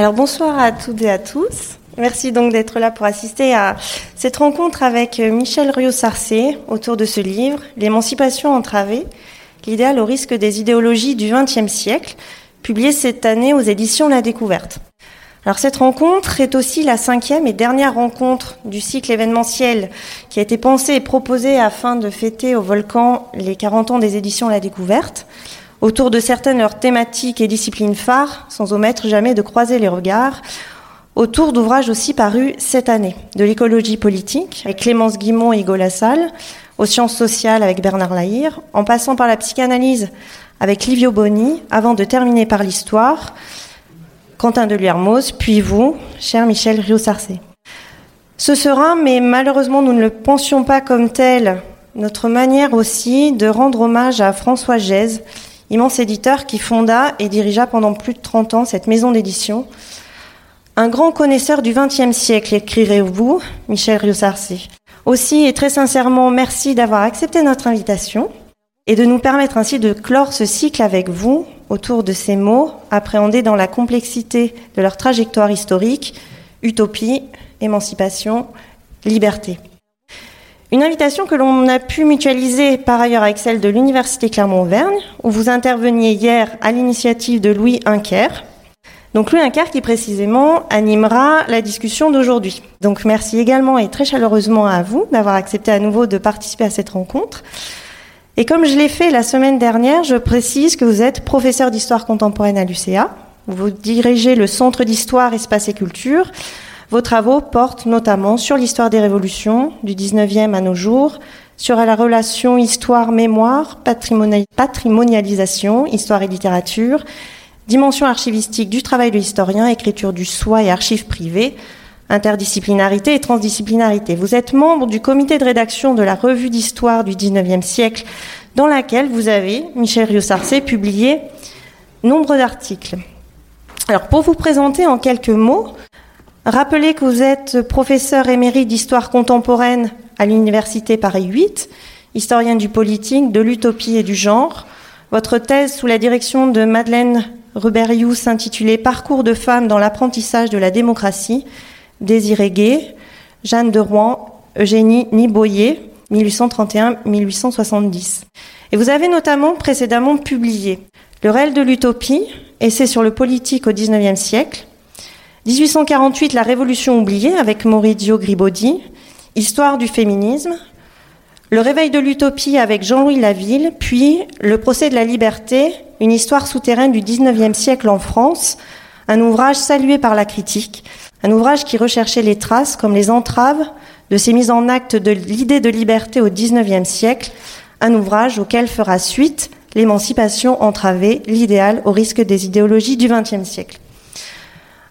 Alors bonsoir à toutes et à tous. Merci donc d'être là pour assister à cette rencontre avec Michel Riot-Sarcé autour de ce livre, L'émancipation entravée, l'idéal au risque des idéologies du XXe siècle, publié cette année aux éditions La Découverte. Alors cette rencontre est aussi la cinquième et dernière rencontre du cycle événementiel qui a été pensé et proposé afin de fêter au volcan les 40 ans des éditions La Découverte autour de certaines leurs thématiques et disciplines phares, sans omettre jamais de croiser les regards, autour d'ouvrages aussi parus cette année, de l'écologie politique avec Clémence Guimont et Hugo Lassalle, aux sciences sociales avec Bernard Lahire, en passant par la psychanalyse avec Livio Boni, avant de terminer par l'histoire, Quentin de Liermoz, puis vous, cher Michel Rio-Sarcé. Ce sera, mais malheureusement nous ne le pensions pas comme tel, notre manière aussi de rendre hommage à François Gèze, immense éditeur qui fonda et dirigea pendant plus de 30 ans cette maison d'édition. Un grand connaisseur du XXe siècle, écrirez-vous, Michel Riossarcy. Aussi et très sincèrement, merci d'avoir accepté notre invitation et de nous permettre ainsi de clore ce cycle avec vous autour de ces mots appréhendés dans la complexité de leur trajectoire historique, utopie, émancipation, liberté. Une invitation que l'on a pu mutualiser par ailleurs avec celle de l'Université Clermont-Auvergne, où vous interveniez hier à l'initiative de Louis Inker. Donc Louis Inker qui précisément animera la discussion d'aujourd'hui. Donc merci également et très chaleureusement à vous d'avoir accepté à nouveau de participer à cette rencontre. Et comme je l'ai fait la semaine dernière, je précise que vous êtes professeur d'histoire contemporaine à l'UCA. Vous dirigez le Centre d'histoire, espace et culture vos travaux portent notamment sur l'histoire des révolutions du 19e à nos jours, sur la relation histoire-mémoire, patrimonialisation, histoire et littérature, dimension archivistique du travail de l'historien, écriture du soi et archives privées, interdisciplinarité et transdisciplinarité. Vous êtes membre du comité de rédaction de la revue d'histoire du 19e siècle, dans laquelle vous avez, Michel Riossarcé, publié nombre d'articles. Alors, pour vous présenter en quelques mots, Rappelez que vous êtes professeur émérite d'histoire contemporaine à l'Université Paris 8, historien du politique, de l'utopie et du genre. Votre thèse sous la direction de Madeleine Ruberius intitulée Parcours de femmes dans l'apprentissage de la démocratie, Désiré Gay, Jeanne de Rouen, Eugénie Niboyer, 1831-1870. Et vous avez notamment précédemment publié Le réel de l'utopie, essai sur le politique au XIXe siècle, 1848, la Révolution oubliée avec Maurizio Gribaudy, Histoire du féminisme, Le réveil de l'utopie avec Jean-Louis Laville, puis Le procès de la liberté, une histoire souterraine du XIXe siècle en France, un ouvrage salué par la critique, un ouvrage qui recherchait les traces comme les entraves de ces mises en acte de l'idée de liberté au XIXe siècle, un ouvrage auquel fera suite l'émancipation entravée, l'idéal au risque des idéologies du XXe siècle.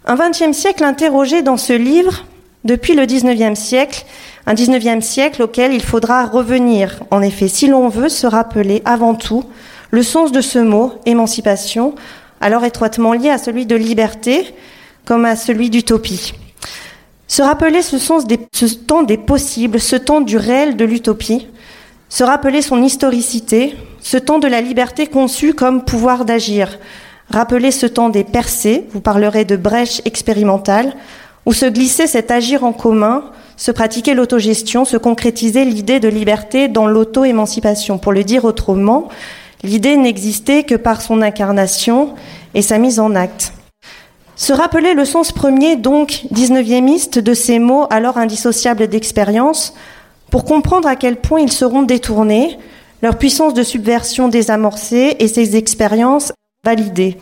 Un XXe siècle interrogé dans ce livre depuis le XIXe siècle, un XIXe siècle auquel il faudra revenir, en effet, si l'on veut se rappeler avant tout le sens de ce mot, émancipation, alors étroitement lié à celui de liberté comme à celui d'utopie. Se rappeler ce ce temps des possibles, ce temps du réel de l'utopie, se rappeler son historicité, ce temps de la liberté conçu comme pouvoir d'agir, Rappelez ce temps des percées, vous parlerez de brèches expérimentales, où se glissait cet agir en commun, se pratiquer l'autogestion, se concrétiser l'idée de liberté dans l'auto-émancipation. Pour le dire autrement, l'idée n'existait que par son incarnation et sa mise en acte. Se rappeler le sens premier, donc, 19e de ces mots alors indissociables d'expérience, pour comprendre à quel point ils seront détournés, leur puissance de subversion désamorcée et ces expériences validé.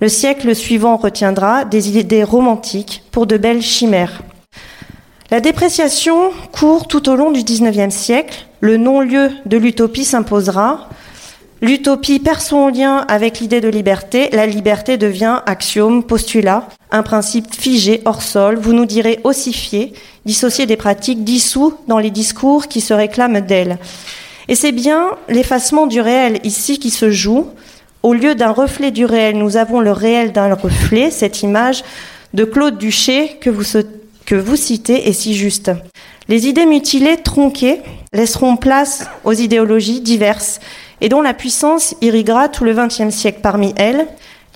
Le siècle suivant retiendra des idées romantiques pour de belles chimères. La dépréciation court tout au long du XIXe siècle. Le non-lieu de l'utopie s'imposera. L'utopie perd son lien avec l'idée de liberté. La liberté devient axiome, postulat, un principe figé, hors sol. Vous nous direz ossifié, dissocié des pratiques, dissous dans les discours qui se réclament d'elle. Et c'est bien l'effacement du réel ici qui se joue. Au lieu d'un reflet du réel, nous avons le réel d'un reflet, cette image de Claude Duché que vous, citez est si juste. Les idées mutilées, tronquées, laisseront place aux idéologies diverses et dont la puissance irriguera tout le XXe siècle. Parmi elles,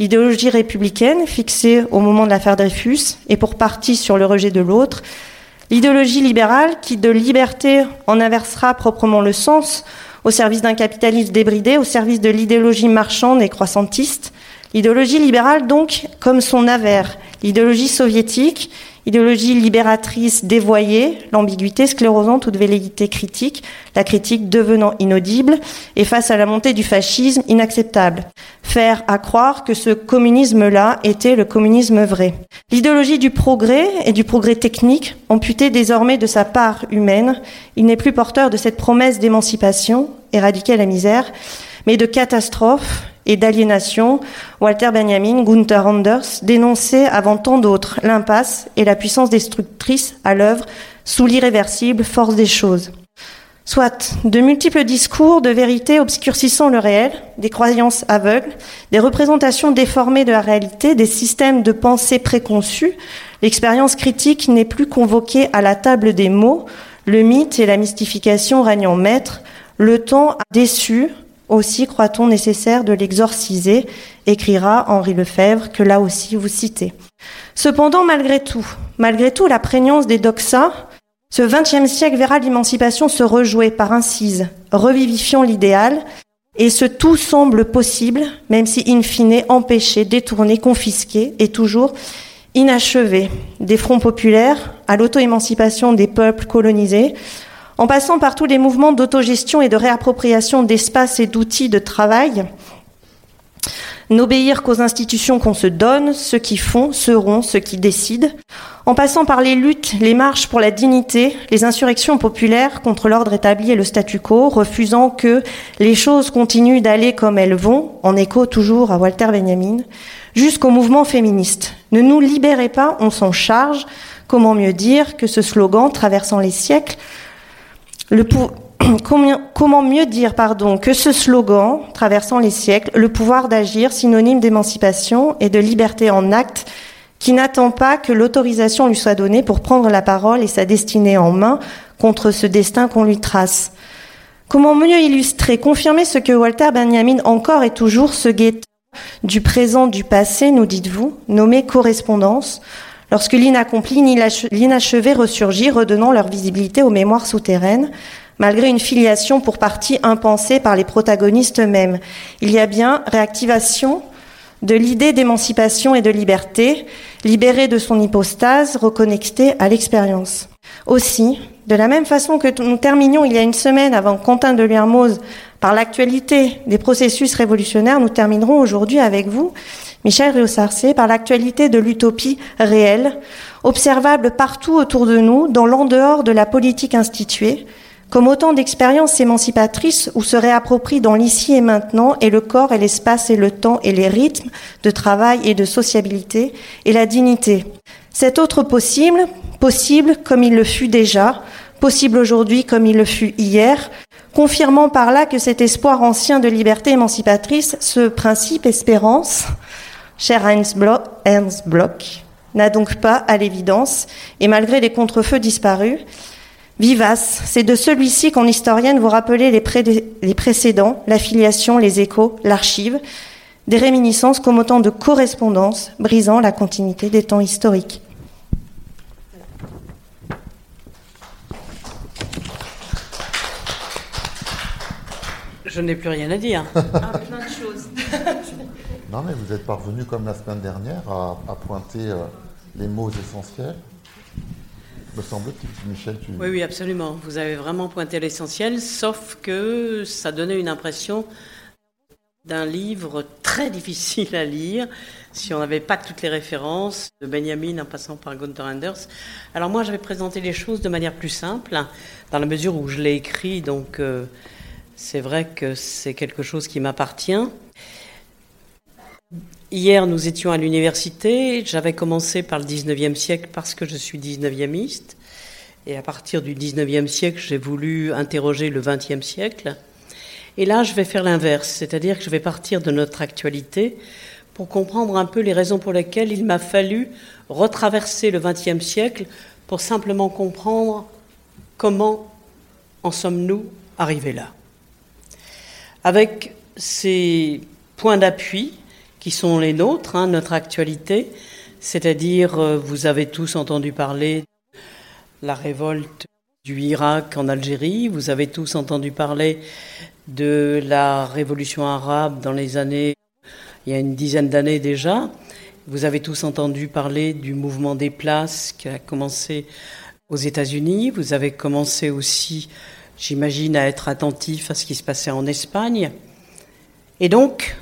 L'idéologie républicaine, fixée au moment de l'affaire Dreyfus, et pour partie sur le rejet de l'autre. L'idéologie libérale, qui de liberté en inversera proprement le sens, au service d'un capitalisme débridé, au service de l'idéologie marchande et croissantiste. L'idéologie libérale, donc, comme son avers, l'idéologie soviétique, idéologie libératrice dévoyée, l'ambiguïté sclérosant toute velléité critique, la critique devenant inaudible, et face à la montée du fascisme, inacceptable. Faire à croire que ce communisme-là était le communisme vrai. L'idéologie du progrès et du progrès technique, amputée désormais de sa part humaine, il n'est plus porteur de cette promesse d'émancipation, éradiquer la misère, mais de catastrophe et d'aliénation, Walter Benjamin, Gunther Anders dénonçaient avant tant d'autres l'impasse et la puissance destructrice à l'œuvre sous l'irréversible force des choses. Soit de multiples discours de vérité obscurcissant le réel, des croyances aveugles, des représentations déformées de la réalité, des systèmes de pensée préconçus, l'expérience critique n'est plus convoquée à la table des mots, le mythe et la mystification règnent maître, le temps a déçu, aussi croit-on nécessaire de l'exorciser, écrira Henri Lefebvre, que là aussi vous citez. Cependant, malgré tout, malgré tout la prégnance des doxas, ce XXe siècle verra l'émancipation se rejouer par incise, revivifiant l'idéal, et ce tout semble possible, même si in fine empêché, détourné, confisqué, et toujours inachevé. Des fronts populaires à l'auto-émancipation des peuples colonisés, en passant par tous les mouvements d'autogestion et de réappropriation d'espaces et d'outils de travail, n'obéir qu'aux institutions qu'on se donne, ceux qui font seront ceux qui décident, en passant par les luttes, les marches pour la dignité, les insurrections populaires contre l'ordre établi et le statu quo, refusant que les choses continuent d'aller comme elles vont, en écho toujours à Walter Benjamin, jusqu'au mouvement féministe. Ne nous libérez pas, on s'en charge. Comment mieux dire que ce slogan, traversant les siècles, comment mieux dire pardon, que ce slogan, traversant les siècles, le pouvoir d'agir, synonyme d'émancipation et de liberté en acte, qui n'attend pas que l'autorisation lui soit donnée pour prendre la parole et sa destinée en main contre ce destin qu'on lui trace. Comment mieux illustrer, confirmer ce que Walter Benjamin encore et toujours se guette du présent, du passé, nous dites-vous, nommé correspondance, lorsque l'inaccompli ni l'inachevé ressurgit, redonnant leur visibilité aux mémoires souterraines, malgré une filiation pour partie impensée par les protagonistes eux-mêmes. Il y a bien réactivation de l'idée d'émancipation et de liberté, libérée de son hypostase, reconnectée à l'expérience. Aussi, de la même façon que nous terminions il y a une semaine avant Quentin de Lermoz par l'actualité des processus révolutionnaires, nous terminerons aujourd'hui avec vous Michel Riosarcé par l'actualité de l'utopie réelle, observable partout autour de nous, dans l'en-dehors de la politique instituée, comme autant d'expériences émancipatrices où se réapproprient dans l'ici et maintenant et le corps et l'espace et le temps et les rythmes de travail et de sociabilité et la dignité. Cet autre possible, possible comme il le fut déjà, possible aujourd'hui comme il le fut hier, confirmant par là que cet espoir ancien de liberté émancipatrice, ce principe espérance, cher Ernst Bloch, n'a donc pas, à l'évidence, et malgré les contrefeux disparus, vivace. C'est de celui-ci qu'en historienne vous rappelez les, les précédents, l'affiliation, les échos, l'archive, des réminiscences comme autant de correspondances brisant la continuité des temps historiques. Je n'ai plus rien à dire. ah, plein de choses. Non, mais vous êtes parvenu, comme la semaine dernière, à, pointer euh, les mots essentiels. Me semble-t-il, Michel, tu... Oui, oui, absolument. Vous avez vraiment pointé l'essentiel, sauf que ça donnait une impression d'un livre très difficile à lire si on n'avait pas toutes les références de Benjamin en passant par Gunther Anders. Alors moi, j'avais présenté les choses de manière plus simple, dans la mesure où je l'ai écrit, donc euh, c'est vrai que c'est quelque chose qui m'appartient. Hier, nous étions à l'université. J'avais commencé par le 19e siècle parce que je suis 19e Et à partir du 19e siècle, j'ai voulu interroger le 20e siècle. Et là, je vais faire l'inverse, c'est-à-dire que je vais partir de notre actualité pour comprendre un peu les raisons pour lesquelles il m'a fallu retraverser le 20e siècle pour simplement comprendre comment en sommes-nous arrivés là. Avec ces points d'appui, qui sont les nôtres, hein, notre actualité, c'est-à-dire euh, vous avez tous entendu parler de la révolte du Irak en Algérie, vous avez tous entendu parler de la révolution arabe dans les années, il y a une dizaine d'années déjà, vous avez tous entendu parler du mouvement des places qui a commencé aux États-Unis, vous avez commencé aussi, j'imagine, à être attentif à ce qui se passait en Espagne. Et donc,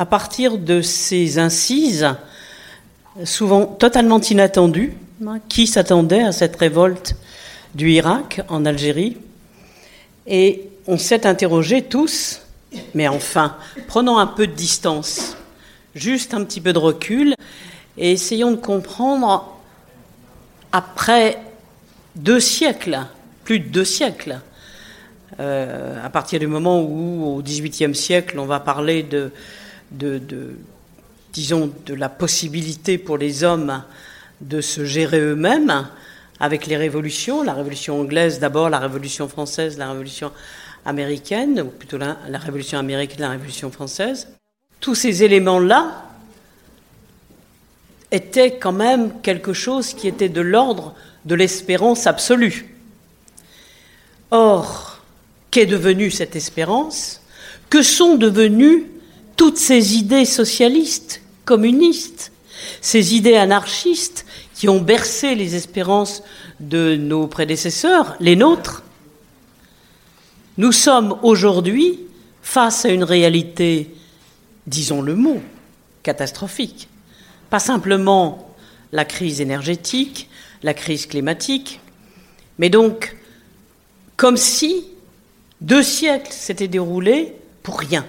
à partir de ces incises, souvent totalement inattendues, qui s'attendait à cette révolte du Irak en Algérie. Et on s'est interrogé tous, mais enfin, prenons un peu de distance, juste un petit peu de recul, et essayons de comprendre, après deux siècles, plus de deux siècles, euh, à partir du moment où, au XVIIIe siècle, on va parler de, de, disons, de la possibilité pour les hommes de se gérer eux-mêmes avec les révolutions, la révolution anglaise d'abord, la révolution française, la révolution américaine, ou plutôt la, la révolution américaine, la révolution française. Tous ces éléments-là étaient quand même quelque chose qui était de l'ordre de l'espérance absolue. Or, qu'est devenue cette espérance? Que sont devenues toutes ces idées socialistes, communistes, ces idées anarchistes qui ont bercé les espérances de nos prédécesseurs, les nôtres Nous sommes aujourd'hui face à une réalité, disons le mot, catastrophique. Pas simplement la crise énergétique, la crise climatique, mais donc comme si deux siècles s'étaient déroulés pour rien,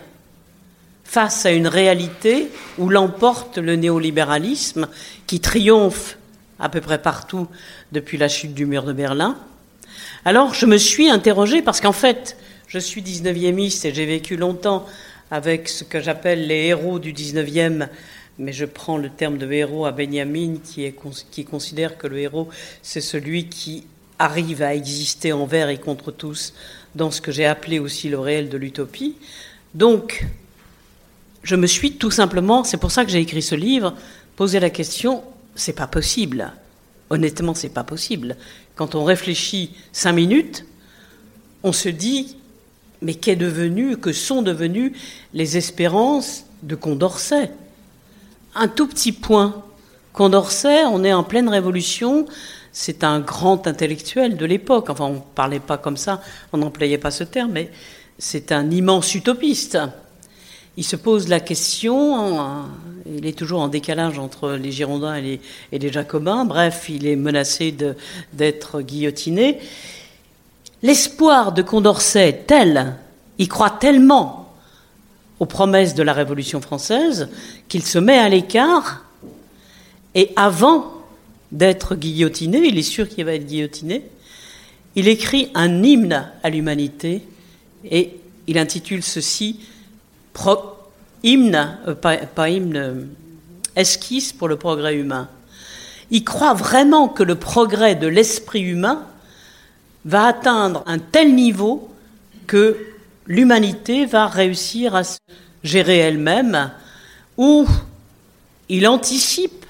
face à une réalité où l'emporte le néolibéralisme qui triomphe à peu près partout depuis la chute du mur de Berlin. Alors je me suis interrogée parce qu'en fait, je suis 19e et j'ai vécu longtemps avec ce que j'appelle les héros du 19e mais je prends le terme de héros à Benjamin qui, est, qui considère que le héros, c'est celui qui arrive à exister envers et contre tous dans ce que j'ai appelé aussi le réel de l'utopie. Donc, je me suis tout simplement, c'est pour ça que j'ai écrit ce livre, posé la question, c'est pas possible. Honnêtement, c'est pas possible. Quand on réfléchit cinq minutes, on se dit, mais qu'est devenu, que sont devenues les espérances de Condorcet? Un tout petit point. Condorcet, on est en pleine révolution, c'est un grand intellectuel de l'époque. Enfin, on ne parlait pas comme ça, on n'employait pas ce terme, mais c'est un immense utopiste. Il se pose la question, il est toujours en décalage entre les Girondins et les, Jacobins, bref, il est menacé d'être guillotiné. L'espoir de Condorcet est tel, il croit tellement aux promesses de la Révolution française qu'il se met à l'écart et avant d'être guillotiné, il est sûr qu'il va être guillotiné, il écrit un hymne à l'humanité et il intitule ceci hymne, euh, pas, hymne, euh, esquisse pour le progrès humain. Il croit vraiment que le progrès de l'esprit humain va atteindre un tel niveau que l'humanité va réussir à se gérer elle-même, ou il anticipe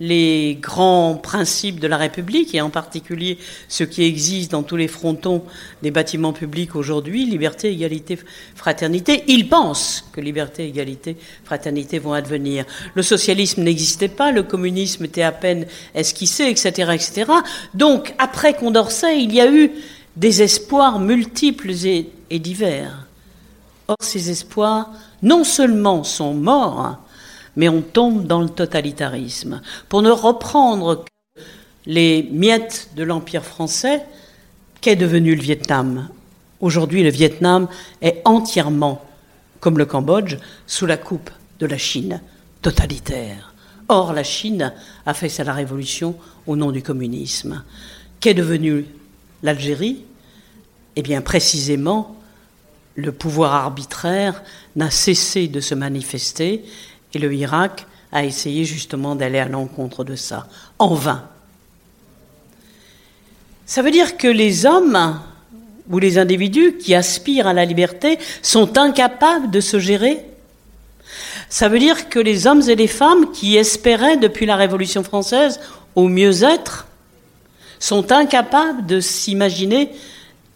les grands principes de la République, et en particulier ce qui existe dans tous les frontons des bâtiments publics aujourd'hui, liberté, égalité, fraternité. Il pense que liberté, égalité, fraternité vont advenir. Le socialisme n'existait pas, le communisme était à peine esquissé, etc., etc. Donc, après Condorcet, il y a eu des espoirs multiples et, divers. Or, ces espoirs, non seulement sont morts, mais on tombe dans le totalitarisme. Pour ne reprendre que les miettes de l'Empire français, qu'est devenu le Vietnam? Aujourd'hui, le Vietnam est entièrement, comme le Cambodge, sous la coupe de la Chine totalitaire. Or, la Chine a fait sa révolution au nom du communisme. Qu'est devenu l'Algérie? Eh bien, précisément, le pouvoir arbitraire n'a cessé de se manifester et le Irak a essayé justement d'aller à l'encontre de ça, en vain. Ça veut dire que les hommes ou les individus qui aspirent à la liberté sont incapables de se gérer Ça veut dire que les hommes et les femmes qui espéraient depuis la Révolution française au mieux-être sont incapables de s'imaginer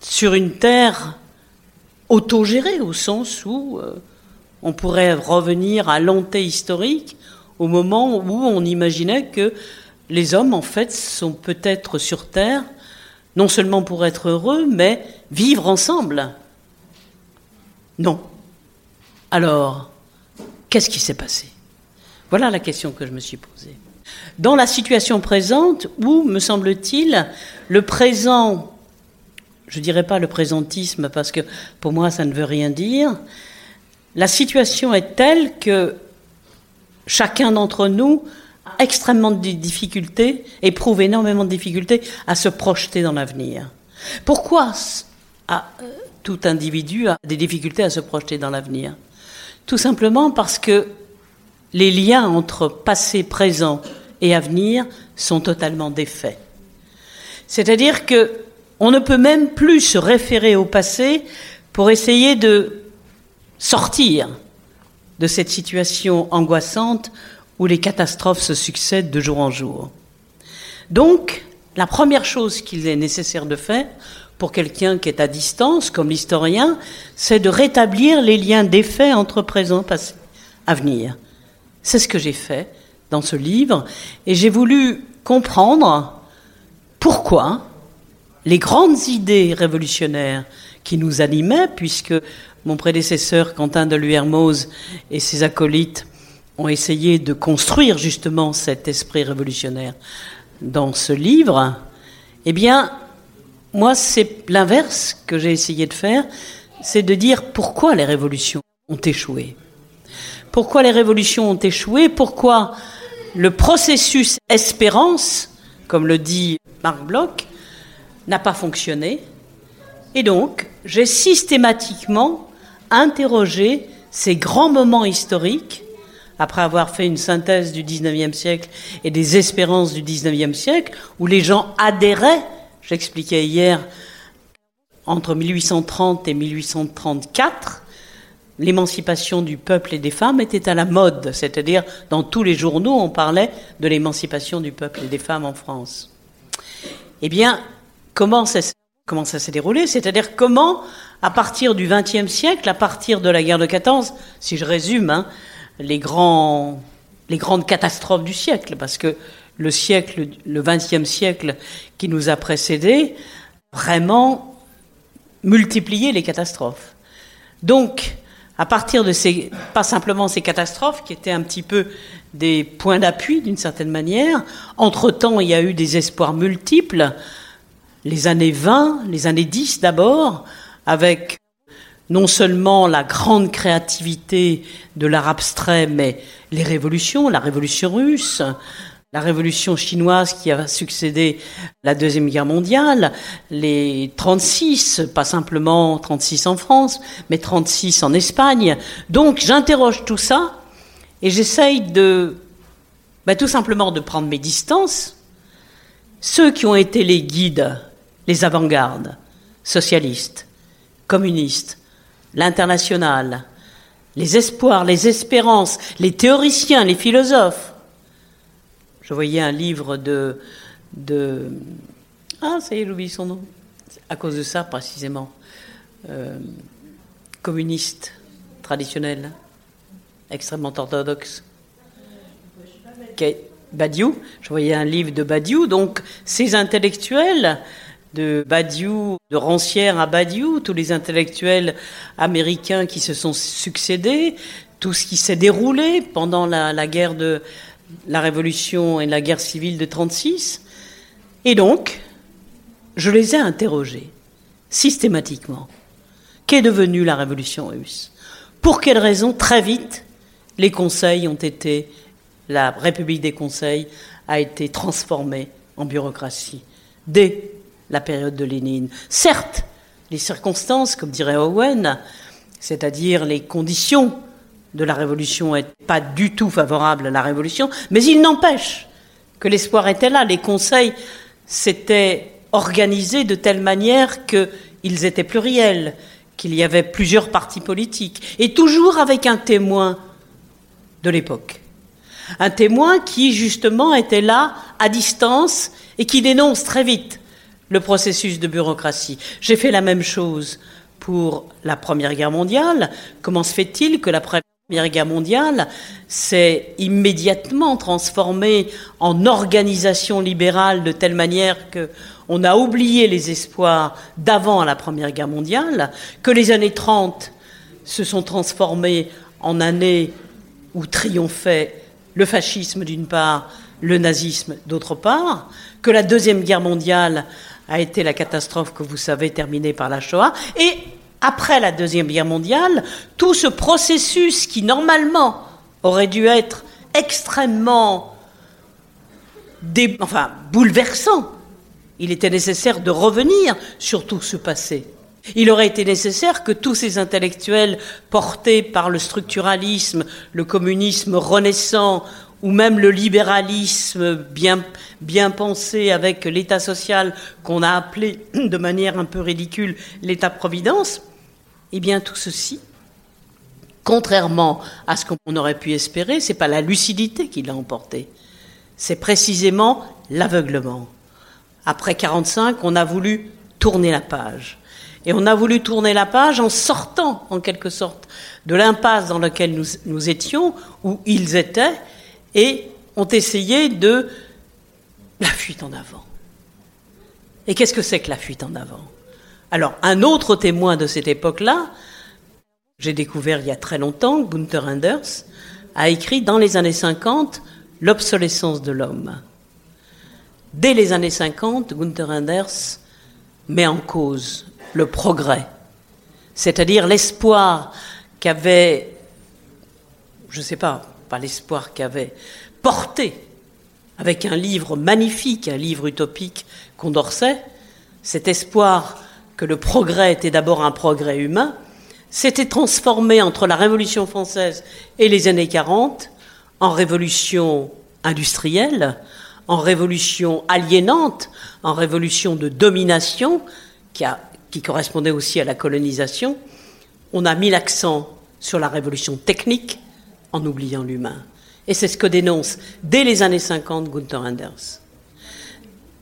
sur une terre autogérée, au sens où euh, on pourrait revenir à l'onté historique, au moment où on imaginait que les hommes, en fait, sont peut-être sur Terre, non seulement pour être heureux, mais vivre ensemble. Non. Alors, qu'est-ce qui s'est passé? Voilà la question que je me suis posée. Dans la situation présente, où, me semble-t-il, le présent, je ne dirais pas le présentisme parce que pour moi ça ne veut rien dire, la situation est telle que chacun d'entre nous a extrêmement de difficultés, éprouve énormément de difficultés à se projeter dans l'avenir. Pourquoi tout individu a des difficultés à se projeter dans l'avenir? Tout simplement parce que les liens entre passé, présent et avenir sont totalement défaits. C'est-à-dire que on ne peut même plus se référer au passé pour essayer de sortir de cette situation angoissante où les catastrophes se succèdent de jour en jour. Donc, la première chose qu'il est nécessaire de faire pour quelqu'un qui est à distance, comme l'historien, c'est de rétablir les liens d'effet entre présent, passé, avenir. C'est ce que j'ai fait dans ce livre, et j'ai voulu comprendre pourquoi les grandes idées révolutionnaires qui nous animaient, puisque mon prédécesseur Quentin de et ses acolytes ont essayé de construire justement cet esprit révolutionnaire dans ce livre, eh bien, moi, c'est l'inverse que j'ai essayé de faire, c'est de dire pourquoi les révolutions ont échoué. Pourquoi les révolutions ont échoué? Pourquoi le processus espérance, comme le dit Marc Bloch, n'a pas fonctionné? Et donc, j'ai systématiquement interrogé ces grands moments historiques après avoir fait une synthèse du 19e siècle et des espérances du 19e siècle, où les gens adhéraient, j'expliquais hier, entre 1830 et 1834, l'émancipation du peuple et des femmes était à la mode, c'est-à-dire dans tous les journaux on parlait de l'émancipation du peuple et des femmes en France. Eh bien, comment ça, comment ça s'est déroulé? C'est-à-dire comment, à partir du XXe siècle, à partir de la guerre de 14, si je résume, hein, les, grandes catastrophes du siècle, parce que le siècle, le XXe siècle qui nous a précédés, vraiment multiplié les catastrophes. Donc, à partir de ces, pas simplement ces catastrophes qui étaient un petit peu des points d'appui d'une certaine manière, entre-temps il y a eu des espoirs multiples, les années 20, les années 10 d'abord, avec non seulement la grande créativité de l'art abstrait, mais les révolutions, la révolution russe, la révolution chinoise qui a succédé la Deuxième Guerre mondiale, les 36, pas simplement 36 en France, mais 36 en Espagne. Donc j'interroge tout ça et j'essaye de, bah, tout simplement de prendre mes distances. Ceux qui ont été les guides, les avant-gardes, socialistes, communistes, l'international, les espoirs, les espérances, les théoriciens, les philosophes. Je voyais un livre de. de ah, ça y est, j'oublie son nom. À cause de ça, précisément. Euh, communiste, traditionnel, extrêmement orthodoxe. Badiou, je voyais un livre de Badiou, donc ces intellectuels de Badiou, de Rancière à Badiou, tous les intellectuels américains qui se sont succédés, tout ce qui s'est déroulé pendant la, guerre de la Révolution et la guerre civile de 36. Et donc, je les ai interrogés systématiquement. Qu'est devenue la Révolution russe? Pour quelles raisons Très vite, les conseils ont été, la République des conseils a été transformée en bureaucratie? Dès la période de Lénine. Certes, les circonstances, comme dirait Owen, c'est-à-dire les conditions de la révolution n'est pas du tout favorable à la révolution, mais il n'empêche que l'espoir était là. Les conseils s'étaient organisés de telle manière qu'ils étaient pluriels, qu'il y avait plusieurs partis politiques, et toujours avec un témoin de l'époque. Un témoin qui, justement, était là, à distance, et qui dénonce très vite le processus de bureaucratie. J'ai fait la même chose pour la Première Guerre mondiale. Comment se fait-il que la Première Guerre mondiale s'est immédiatement transformée en organisation libérale de telle manière que on a oublié les espoirs d'avant la Première Guerre mondiale, que les années 30 se sont transformées en années où triomphait le fascisme d'une part, le nazisme d'autre part, que la Deuxième Guerre mondiale a été la catastrophe que vous savez terminée par la Shoah, et après la Deuxième Guerre mondiale, tout ce processus qui normalement aurait dû être extrêmement enfin, bouleversant, il était nécessaire de revenir sur tout ce passé. Il aurait été nécessaire que tous ces intellectuels portés par le structuralisme, le communisme renaissant ou même le libéralisme bien, pensé avec l'État social qu'on a appelé de manière un peu ridicule l'État-providence, eh bien tout ceci, contrairement à ce qu'on aurait pu espérer, c'est pas la lucidité qui l'a emporté, c'est précisément l'aveuglement. Après 45, on a voulu tourner la page. Et on a voulu tourner la page en sortant, en quelque sorte, de l'impasse dans laquelle nous, étions, où ils étaient, et ont essayé de la fuite en avant. Et qu'est-ce que c'est que la fuite en avant? Alors, un autre témoin de cette époque-là, j'ai découvert il y a très longtemps, Gunther Anders, a écrit dans les années 50 L'obsolescence de l'homme. Dès les années 50, Gunther Anders met en cause le progrès, c'est-à-dire l'espoir qu'avait, je ne sais pas, l'espoir qu'avait porté avec un livre magnifique, un livre utopique Condorcet, cet espoir que le progrès était d'abord un progrès humain, s'était transformé entre la Révolution française et les années 40 en révolution industrielle, en révolution aliénante, en révolution de domination, qui correspondait aussi à la colonisation, on a mis l'accent sur la révolution technique en oubliant l'humain. Et c'est ce que dénonce dès les années 50 Gunther Anders.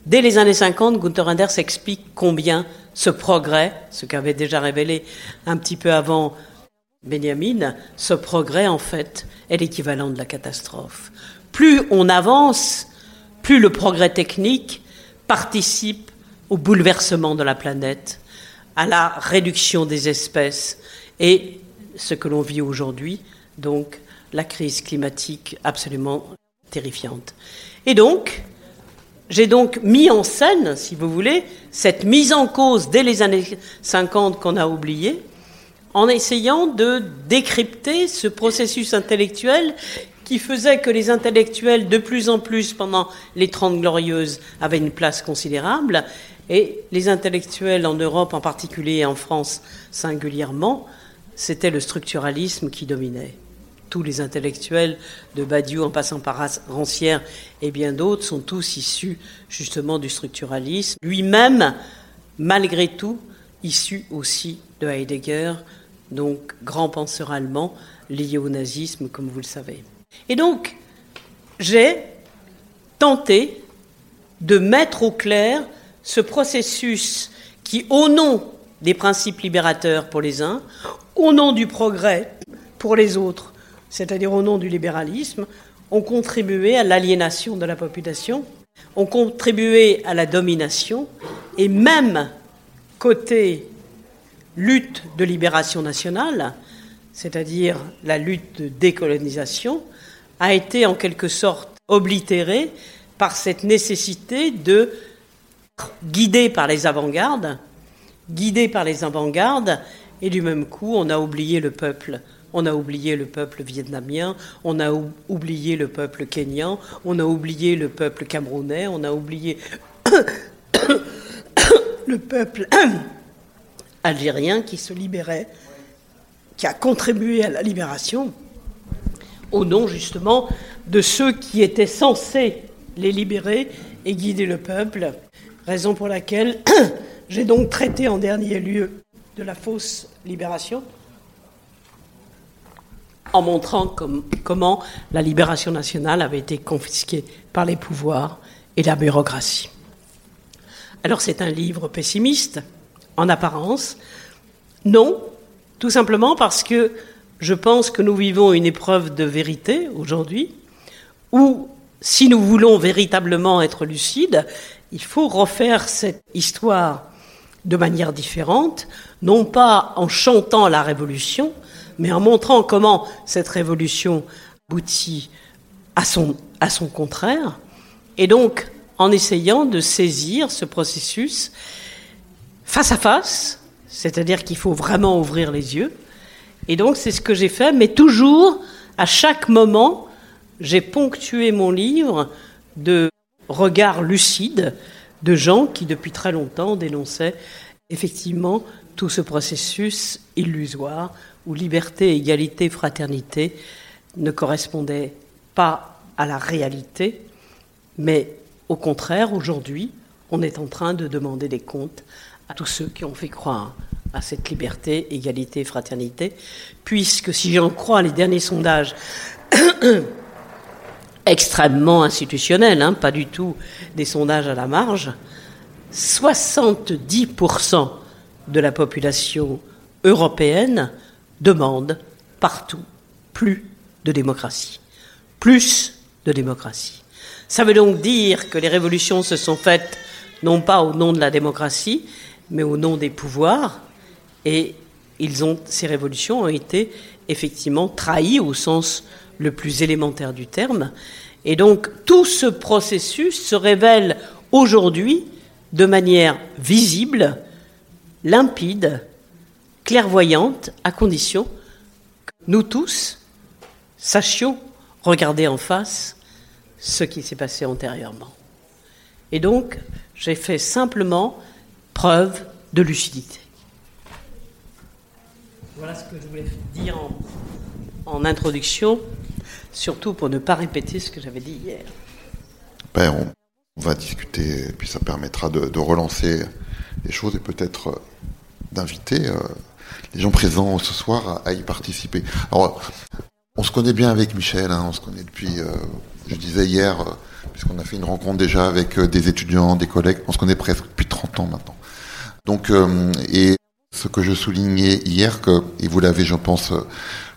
Dès les années 50, Gunther Anders explique combien ce progrès, ce qu'avait déjà révélé un petit peu avant Benjamin, ce progrès en fait est l'équivalent de la catastrophe. Plus on avance, plus le progrès technique participe au bouleversement de la planète, à la réduction des espèces et ce que l'on vit aujourd'hui, donc la crise climatique absolument terrifiante. Et donc, j'ai donc mis en scène, si vous voulez, cette mise en cause dès les années 50 qu'on a oublié, en essayant de décrypter ce processus intellectuel qui faisait que les intellectuels, de plus en plus pendant les Trente Glorieuses, avaient une place considérable, et les intellectuels en Europe en particulier et en France singulièrement, c'était le structuralisme qui dominait. Tous les intellectuels, de Badiou en passant par Rancière et bien d'autres, sont tous issus justement du structuralisme. Lui-même, malgré tout, issu aussi de Heidegger, donc grand penseur allemand lié au nazisme, comme vous le savez. Et donc, j'ai tenté de mettre au clair ce processus qui, au nom des principes libérateurs pour les uns, au nom du progrès pour les autres, c'est-à-dire au nom du libéralisme, ont contribué à l'aliénation de la population, ont contribué à la domination, et même côté lutte de libération nationale, c'est-à-dire la lutte de décolonisation, a été en quelque sorte oblitérée par cette nécessité de guidé par les avant-gardes, guidé par les avant-gardes, et du même coup, on a oublié le peuple. On a oublié le peuple vietnamien, on a oublié le peuple kényan, on a oublié le peuple camerounais, on a oublié le peuple algérien qui se libérait, qui a contribué à la libération, au nom justement de ceux qui étaient censés les libérer et guider le peuple. Raison pour laquelle j'ai donc traité en dernier lieu de la fausse libération. En montrant comment la libération nationale avait été confisquée par les pouvoirs et la bureaucratie. Alors c'est un livre pessimiste, en apparence. Non, tout simplement parce que je pense que nous vivons une épreuve de vérité aujourd'hui, où si nous voulons véritablement être lucides, il faut refaire cette histoire de manière différente, non pas en chantant la révolution, mais en montrant comment cette révolution aboutit à son, à son contraire, et donc en essayant de saisir ce processus face à face, c'est-à-dire qu'il faut vraiment ouvrir les yeux. Et donc c'est ce que j'ai fait, mais toujours, à chaque moment, j'ai ponctué mon livre de regards lucides de gens qui, depuis très longtemps, dénonçaient effectivement tout ce processus illusoire où liberté, égalité, fraternité ne correspondaient pas à la réalité, mais au contraire, aujourd'hui, on est en train de demander des comptes à tous ceux qui ont fait croire à cette liberté, égalité, fraternité, puisque si j'en crois les derniers sondages extrêmement institutionnels, hein, pas du tout des sondages à la marge, 70% de la population européenne demande partout plus de démocratie. Plus de démocratie. Ça veut donc dire que les révolutions se sont faites non pas au nom de la démocratie, mais au nom des pouvoirs, et ces révolutions ont été effectivement trahies au sens le plus élémentaire du terme. Et donc tout ce processus se révèle aujourd'hui de manière visible, limpide, clairvoyante, à condition que nous tous sachions regarder en face ce qui s'est passé antérieurement. Et donc, j'ai fait simplement preuve de lucidité. Voilà ce que je voulais dire en, introduction, surtout pour ne pas répéter ce que j'avais dit hier. Ben, on, va discuter, puis ça permettra de, relancer les choses et peut-être euh, d'inviter euh, les gens présents ce soir à, y participer. Alors, on se connaît bien avec Michel, hein, on se connaît depuis, euh, je disais hier, puisqu'on a fait une rencontre déjà avec des étudiants, des collègues, on se connaît presque depuis 30 ans maintenant. Donc, et ce que je soulignais hier, que, et vous l'avez, je pense,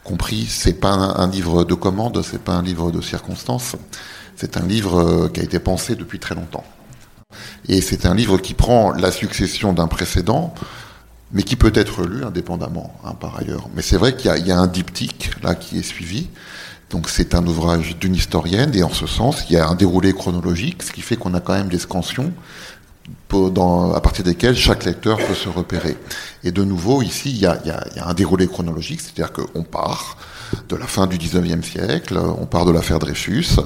compris, c'est pas un, livre de commande, c'est pas un livre de circonstances, c'est un livre euh, qui a été pensé depuis très longtemps. Et c'est un livre qui prend la succession d'un précédent, mais qui peut être lu indépendamment, hein, par ailleurs. Mais c'est vrai qu'il y, y, a un diptyque là qui est suivi. Donc c'est un ouvrage d'une historienne, et en ce sens, il y a un déroulé chronologique, ce qui fait qu'on a quand même des scansions dans, à partir desquels chaque lecteur peut se repérer. Et de nouveau, ici, il y a, il y a, il y a un déroulé chronologique, c'est-à-dire qu'on part de la fin du 19e siècle, on part de l'affaire Dreyfus,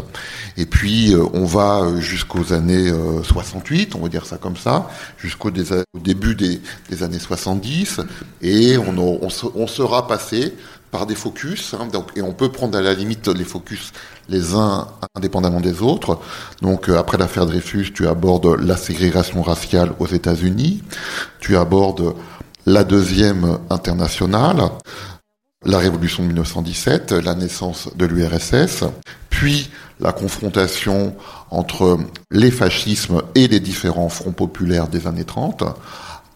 et puis euh, on va jusqu'aux années 68, euh, on va dire ça comme ça, jusqu'au début des, années 70, et on, sera passé par des focus, hein, et on peut prendre à la limite les focus les uns indépendamment des autres. Donc euh, après l'affaire Dreyfus, tu abordes la ségrégation raciale aux États-Unis, tu abordes la deuxième internationale, la révolution de 1917, la naissance de l'URSS, puis la confrontation entre les fascismes et les différents fronts populaires des années 30,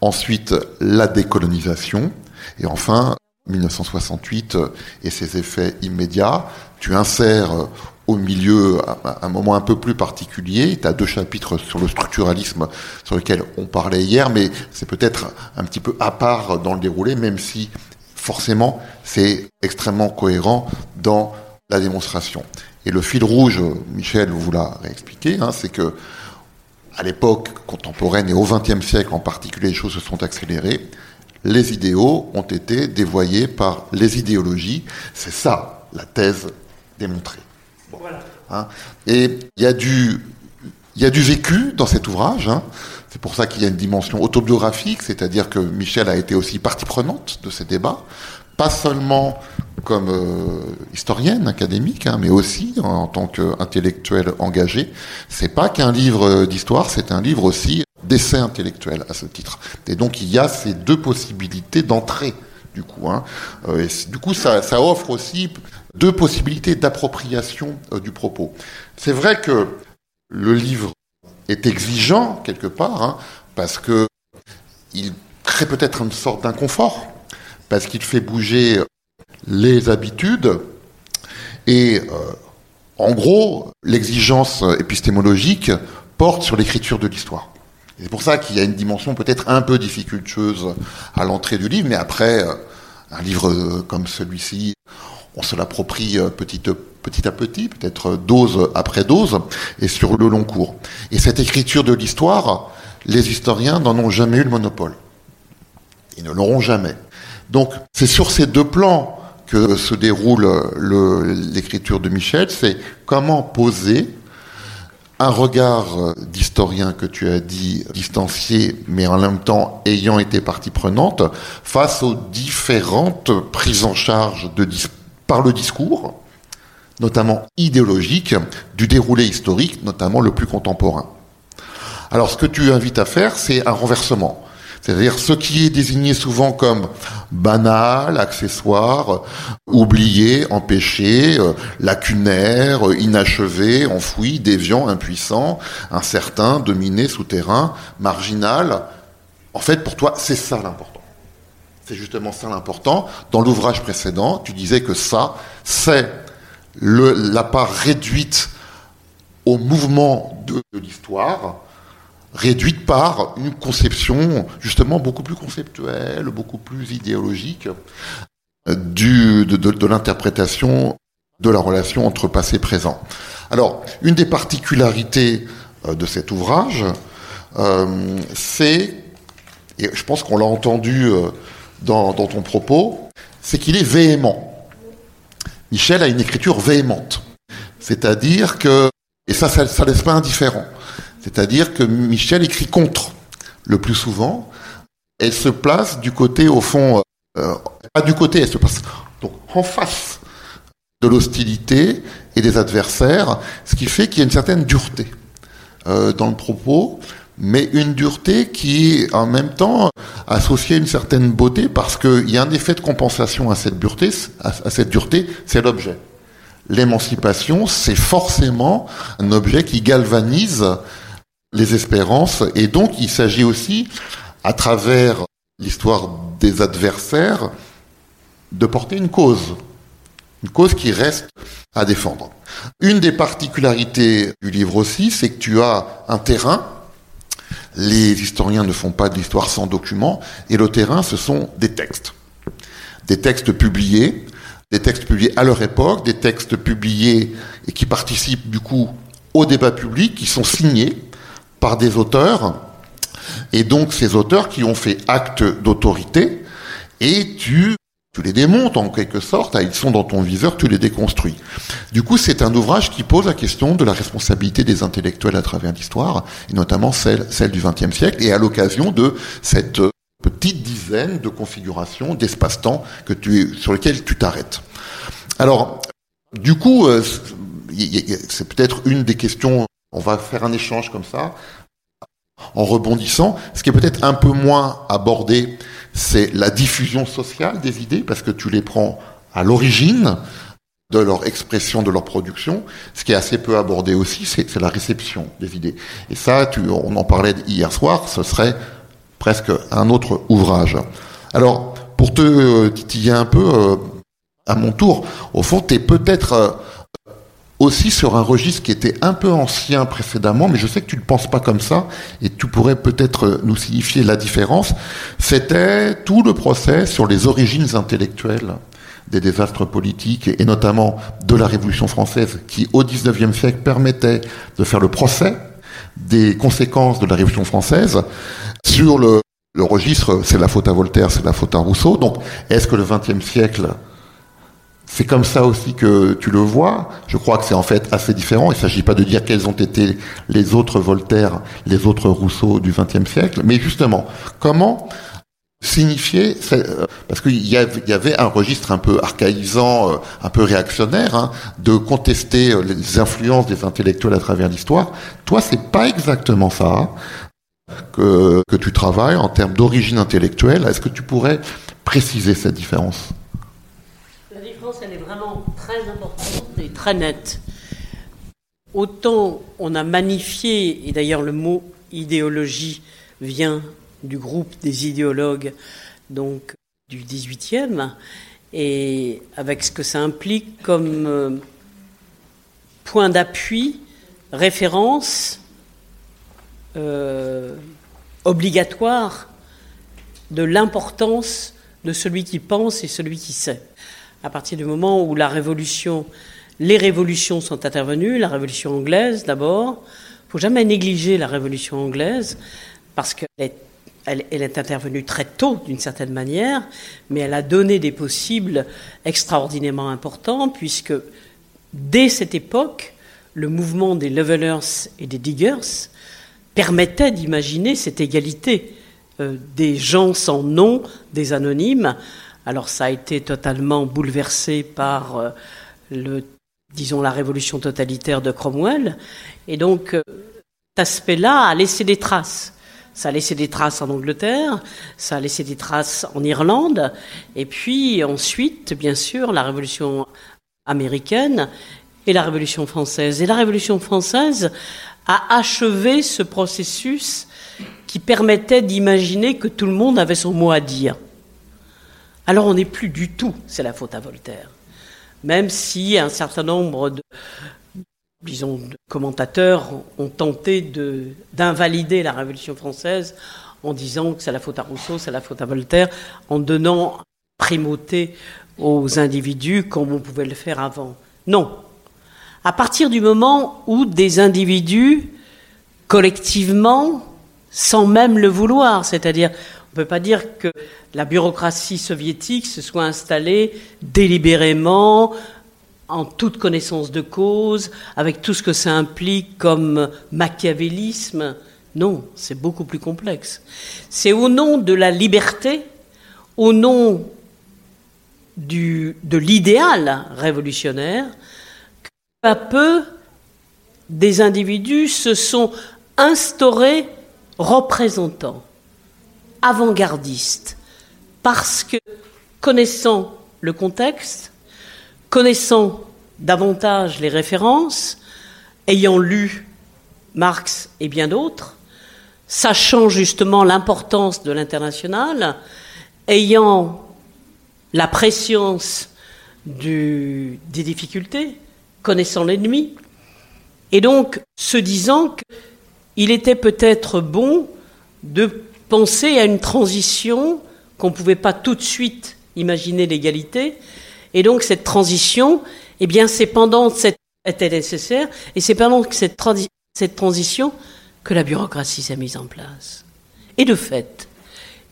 ensuite la décolonisation, et enfin 1968 et ses effets immédiats. Tu insères euh, au milieu un moment un peu plus particulier. Tu as deux chapitres sur le structuralisme sur lequel on parlait hier, mais c'est peut-être un petit peu à part dans le déroulé, même si forcément c'est extrêmement cohérent dans la démonstration. Et le fil rouge, Michel vous l'a réexpliqué, hein, c'est que à l'époque contemporaine et au XXe siècle en particulier, les choses se sont accélérées les idéaux ont été dévoyés par les idéologies. C'est ça la thèse démontrée. Hein. Et il y, a du, y a du vécu dans cet ouvrage. Hein. C'est pour ça qu'il y a une dimension autobiographique, c'est-à-dire que Michel a été aussi partie prenante de ces débats, pas seulement comme euh, historienne académique, hein, mais aussi en, tant qu'intellectuel engagé. C'est pas qu'un livre d'histoire, c'est un livre aussi d'essai intellectuel à ce titre. Et donc il y a ces deux possibilités d'entrée du coup. Hein. Euh, et du coup, ça, ça, offre aussi deux possibilités d'appropriation du propos. C'est vrai que le livre est exigeant quelque part, hein, parce que il crée peut-être une sorte d'inconfort, parce qu'il fait bouger les habitudes, et euh, en gros, l'exigence épistémologique porte sur l'écriture de l'histoire. C'est pour ça qu'il y a une dimension peut-être un peu difficultueuse à l'entrée du livre, mais après, euh, un livre comme celui-ci, on se l'approprie euh, petit, à petit, peut-être dose après dose, et sur le long cours. Et cette écriture de l'histoire, les historiens n'en ont jamais eu le monopole. Ils ne l'auront jamais. Donc c'est sur ces deux plans que se déroule l'écriture de Michel, c'est comment poser un regard d'historien que tu as dit distancié, mais en même temps ayant été partie prenante, face aux différentes prises en charge par le discours, notamment idéologique, du déroulé historique, notamment le plus contemporain. Alors ce que tu invites à faire, c'est un renversement. C'est-à-dire ce qui est désigné souvent comme banal, accessoire, oublié, empêché, euh, lacunaire, euh, inachevé, enfoui, déviant, impuissant, incertain, dominé, souterrain, marginal. En fait, pour toi, c'est ça l'important. C'est justement ça l'important. Dans l'ouvrage précédent, tu disais que ça, c'est la part réduite au mouvement de l'histoire, réduite par une conception justement beaucoup plus conceptuelle, beaucoup plus idéologique euh, de, l'interprétation de la relation entre passé et présent. Alors, une des particularités euh, de cet ouvrage, euh, c'est, et je pense qu'on l'a entendu dans ton propos, c'est qu'il est véhément. Michel a une écriture véhémente. C'est-à-dire que, et ça, ça, ça laisse pas indifférent. C'est-à-dire que Michel écrit contre, le plus souvent. Elle se place du côté, au fond, euh, pas du côté, elle se place donc en face de l'hostilité et des adversaires, ce qui fait qu'il y a une certaine dureté euh, dans le propos, mais une dureté qui en même temps associée à une certaine beauté, parce qu'il y a un effet de compensation à cette dureté, à cette dureté, c'est l'objet. L'émancipation, c'est forcément un objet qui galvanise les espérances. Et donc, il s'agit aussi, à travers l'histoire des adversaires, de porter une cause. Une cause qui reste à défendre. Une des particularités du livre aussi, c'est que tu as un terrain. Les historiens ne font pas de l'histoire sans documents. Et le terrain, ce sont des textes. Des textes publiés, des textes publiés à leur époque, des textes publiés et qui participent du coup au débat public, qui sont signés, par des auteurs, et donc ces auteurs qui ont fait acte d'autorité, et tu, tu les démontes en quelque sorte, ils sont dans ton viseur, tu les déconstruis. Du coup, c'est un ouvrage qui pose la question de la responsabilité des intellectuels à travers l'histoire, et notamment celle, celle du XXe siècle, et à l'occasion de cette petite dizaine de configurations d'espace-temps que tu, sur lesquelles tu t'arrêtes. Alors, du coup, euh, c'est peut-être une des questions on va faire un échange comme ça, en rebondissant. Ce qui est peut-être un peu moins abordé, c'est la diffusion sociale des idées, parce que tu les prends à l'origine de leur expression, de leur production. Ce qui est assez peu abordé aussi, c'est la réception des idées. Et ça, tu, on en parlait hier soir, ce serait presque un autre ouvrage. Alors, pour te titiller un peu, euh, à mon tour, au fond, tu es peut-être euh, aussi sur un registre qui était un peu ancien précédemment, mais je sais que tu ne penses pas comme ça, et tu pourrais peut-être nous signifier la différence. C'était tout le procès sur les origines intellectuelles des désastres politiques, et notamment de la Révolution française, qui au XIXe siècle permettait de faire le procès des conséquences de la Révolution française sur le, le registre, c'est la faute à Voltaire, c'est la faute à Rousseau. Donc, est-ce que le XXe siècle c'est comme ça aussi que tu le vois. Je crois que c'est en fait assez différent. Il ne s'agit pas de dire quels ont été les autres Voltaire, les autres Rousseau du XXe siècle, mais justement, comment signifier, euh, parce qu'il y avait un registre un peu archaïsant, euh, un peu réactionnaire, hein, de contester euh, les influences des intellectuels à travers l'histoire. Toi, c'est pas exactement ça que, que tu travailles en termes d'origine intellectuelle. Est-ce que tu pourrais préciser cette différence, elle est vraiment très importante et très nette. Autant on a magnifié, et d'ailleurs le mot idéologie vient du groupe des idéologues donc du 18e, et avec ce que ça implique comme euh, point d'appui, référence euh, obligatoire de l'importance de celui qui pense et celui qui sait. À partir du moment où les révolutions sont intervenues, la révolution anglaise d'abord, il faut jamais négliger la révolution anglaise parce qu'elle est, elle, est intervenue très tôt d'une certaine manière, mais elle a donné des possibles extraordinairement importants puisque dès cette époque, le mouvement des levelers et des diggers permettait d'imaginer cette égalité euh, des gens sans nom, des anonymes. Alors ça a été totalement bouleversé par euh, disons, la révolution totalitaire de Cromwell. Et donc, euh, cet aspect-là a laissé des traces. Ça a laissé des traces en Angleterre, ça a laissé des traces en Irlande, et puis ensuite, bien sûr, la révolution américaine et la révolution française. Et la révolution française a achevé ce processus qui permettait d'imaginer que tout le monde avait son mot à dire. Alors on n'est plus du tout, c'est la faute à Voltaire. Même si un certain nombre de, commentateurs ont tenté d'invalider la Révolution française en disant que c'est la faute à Rousseau, c'est la faute à Voltaire, en donnant primauté aux individus comme on pouvait le faire avant. Non. À partir du moment où des individus, collectivement, sans même le vouloir. C'est-à-dire, on ne peut pas dire que la bureaucratie soviétique se soit installée délibérément, en toute connaissance de cause, avec tout ce que ça implique comme machiavélisme. Non, c'est beaucoup plus complexe. C'est au nom de la liberté, au nom de l'idéal révolutionnaire, que peu à peu, des individus se sont instaurés représentant, avant-gardiste, parce que connaissant le contexte, connaissant davantage les références, ayant lu Marx et bien d'autres, sachant justement l'importance de l'international, ayant la préscience des difficultés, connaissant l'ennemi, et donc se disant que il était peut-être bon de penser à une transition qu'on ne pouvait pas tout de suite imaginer l'égalité. Et donc cette transition, eh bien c'est pendant cette nécessaire, et c'est pendant cette, cette transition que la bureaucratie s'est mise en place. Et de fait,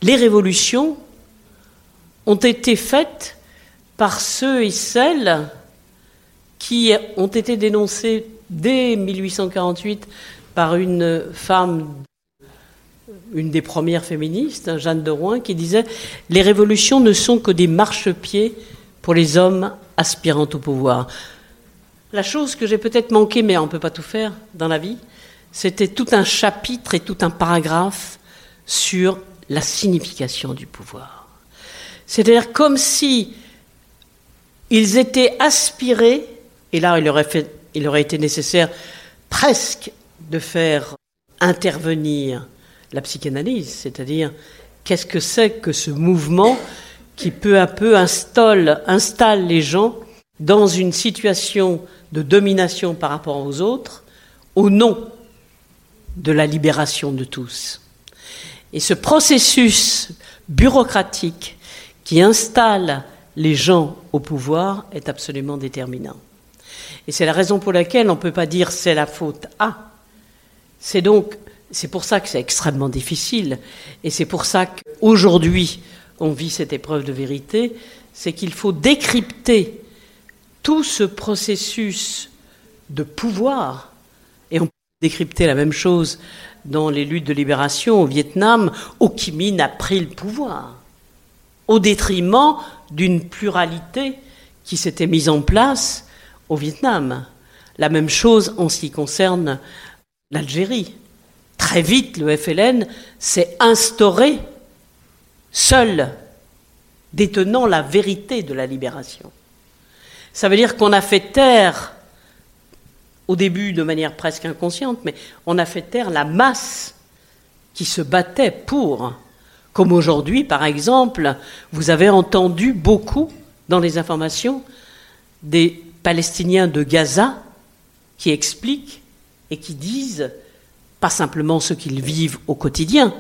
les révolutions ont été faites par ceux et celles qui ont été dénoncés dès 1848 par une femme, une des premières féministes, Jeanne de Rouen, qui disait Les révolutions ne sont que des marchepieds pour les hommes aspirant au pouvoir. La chose que j'ai peut-être manqué, mais on ne peut pas tout faire dans la vie, c'était tout un chapitre et tout un paragraphe sur la signification du pouvoir. C'est-à-dire comme si ils étaient aspirés, et là il aurait, il aurait été nécessaire presque de faire intervenir la psychanalyse, c'est-à-dire qu'est-ce que c'est que ce mouvement qui peu à peu installe, les gens dans une situation de domination par rapport aux autres au nom de la libération de tous. Et ce processus bureaucratique qui installe les gens au pouvoir est absolument déterminant. Et c'est la raison pour laquelle on ne peut pas dire c'est la faute à, c'est donc, c'est pour ça que c'est extrêmement difficile, et c'est pour ça qu'aujourd'hui on vit cette épreuve de vérité, c'est qu'il faut décrypter tout ce processus de pouvoir, et on peut décrypter la même chose dans les luttes de libération au Vietnam, Ho Chi Minh a pris le pouvoir, au détriment d'une pluralité qui s'était mise en place au Vietnam. La même chose en ce qui concerne l'Algérie. Très vite, le FLN s'est instauré seul, détenant la vérité de la libération. Ça veut dire qu'on a fait taire, au début de manière presque inconsciente, mais on a fait taire la masse qui se battait pour. Comme aujourd'hui, par exemple, vous avez entendu beaucoup dans les informations des Palestiniens de Gaza qui expliquent et qui disent pas simplement ce qu'ils vivent au quotidien,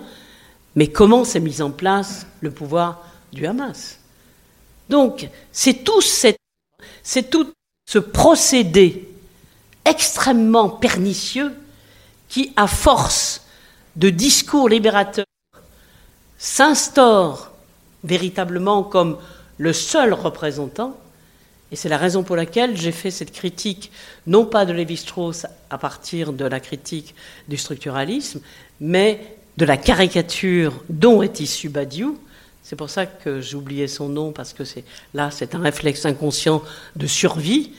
mais comment s'est mis en place le pouvoir du Hamas. Donc, c'est tout, tout ce procédé extrêmement pernicieux qui, à force de discours libérateurs, s'instaure véritablement comme le seul représentant. Et c'est la raison pour laquelle j'ai fait cette critique, non pas de Lévi-Strauss à partir de la critique du structuralisme, mais de la caricature dont est issu Badiou. C'est pour ça que oublié son nom, parce que là, c'est un réflexe inconscient de survie.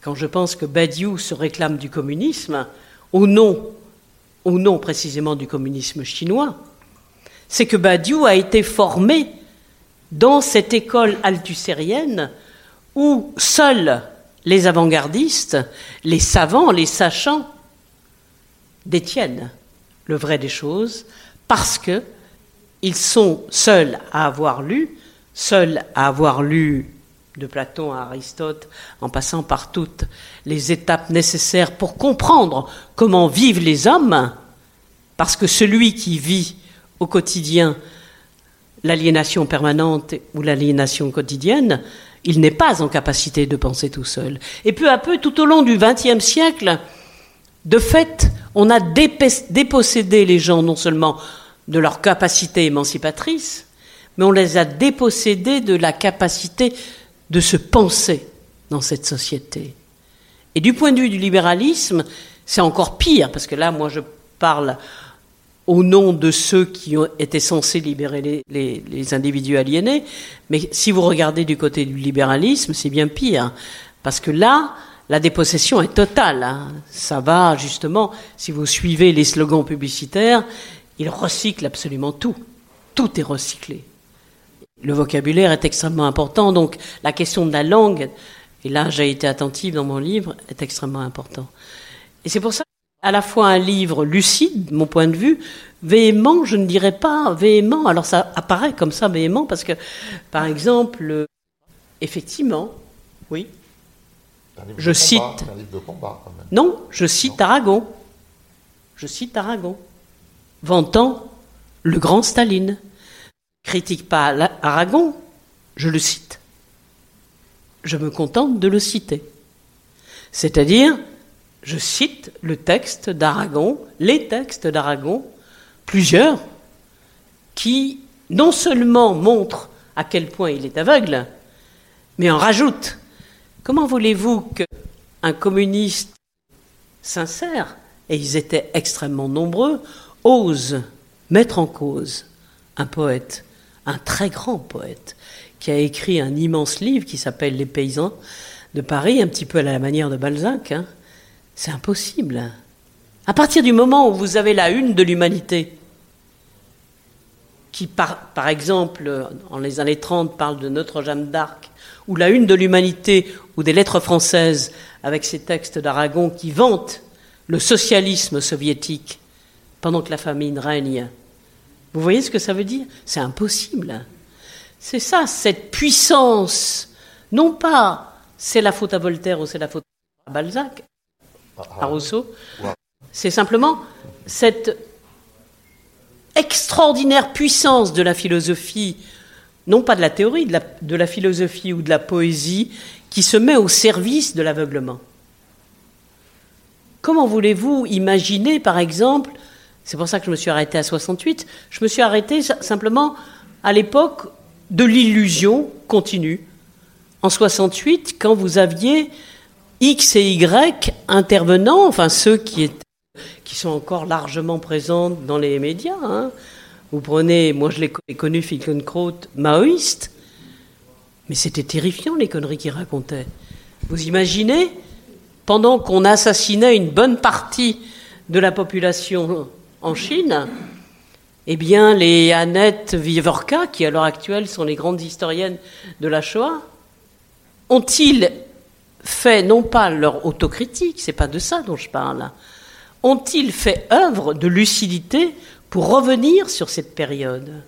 Quand je pense que Badiou se réclame du communisme, au nom, au précisément du communisme chinois, c'est que Badiou a été formé dans cette école althusérienne où seuls les avant-gardistes, les savants, les sachants détiennent le vrai des choses, parce que ils sont seuls à avoir lu, seuls à avoir lu de Platon à Aristote, en passant par toutes les étapes nécessaires pour comprendre comment vivent les hommes, parce que celui qui vit au quotidien l'aliénation permanente ou l'aliénation quotidienne, il n'est pas en capacité de penser tout seul. Et peu à peu, tout au long du XXe siècle, de fait, on a dépossédé les gens non seulement de leur capacité émancipatrice, mais on les a dépossédés de la capacité de se penser dans cette société. Et du point de vue du libéralisme, c'est encore pire, parce que là, moi, je parle au nom de ceux qui été censés libérer les, individus aliénés, mais si vous regardez du côté du libéralisme, c'est bien pire, parce que là, la dépossession est totale. Hein. Ça va justement, si vous suivez les slogans publicitaires, ils recyclent absolument tout. Tout est recyclé. Le vocabulaire est extrêmement important, donc la question de la langue, et là j'ai été attentive dans mon livre, est extrêmement important. Et c'est pour ça à la fois un livre lucide, mon point de vue, véhément, je ne dirais pas véhément, alors ça apparaît comme ça véhément, parce que, par exemple, effectivement, oui, je cite... Non, je cite Aragon. Je cite Aragon, vantant le grand Staline. Critique pas Aragon, je le cite. Je me contente de le citer. C'est-à-dire, je cite le texte d'Aragon, les textes d'Aragon, plusieurs, qui non seulement montrent à quel point il est aveugle, mais en rajoutent. Comment voulez-vous qu'un communiste sincère, et ils étaient extrêmement nombreux, ose mettre en cause un poète, un très grand poète, qui a écrit un immense livre qui s'appelle Les paysans de Paris, un petit peu à la manière de Balzac, hein, c'est impossible. À partir du moment où vous avez la une de l'humanité, qui par, exemple, en les années 30, parle de notre Jeanne d'Arc, ou la une de l'humanité, ou des lettres françaises, avec ces textes d'Aragon qui vantent le socialisme soviétique pendant que la famine règne. Vous voyez ce que ça veut dire? C'est impossible. C'est ça, cette puissance. Non pas c'est la faute à Voltaire ou c'est la faute à Balzac, à Rousseau. C'est simplement cette extraordinaire puissance de la philosophie, non pas de la théorie, de la, de la philosophie ou de la poésie, qui se met au service de l'aveuglement. Comment voulez-vous imaginer, par exemple, c'est pour ça que je me suis arrêté à 68, je me suis arrêté simplement à l'époque de l'illusion continue. En 68, quand vous aviez X et Y intervenants, enfin ceux qui, sont encore largement présents dans les médias. Hein. Vous prenez, moi je l'ai connu, Finkielkraut, maoïste, mais c'était terrifiant les conneries qu'il racontait. Vous imaginez, pendant qu'on assassinait une bonne partie de la population en Chine, eh bien les Annette Vivorka, qui à l'heure actuelle sont les grandes historiennes de la Shoah, ont-ils fait non pas leur autocritique, c'est pas de ça dont je parle, ont-ils fait œuvre de lucidité pour revenir sur cette période?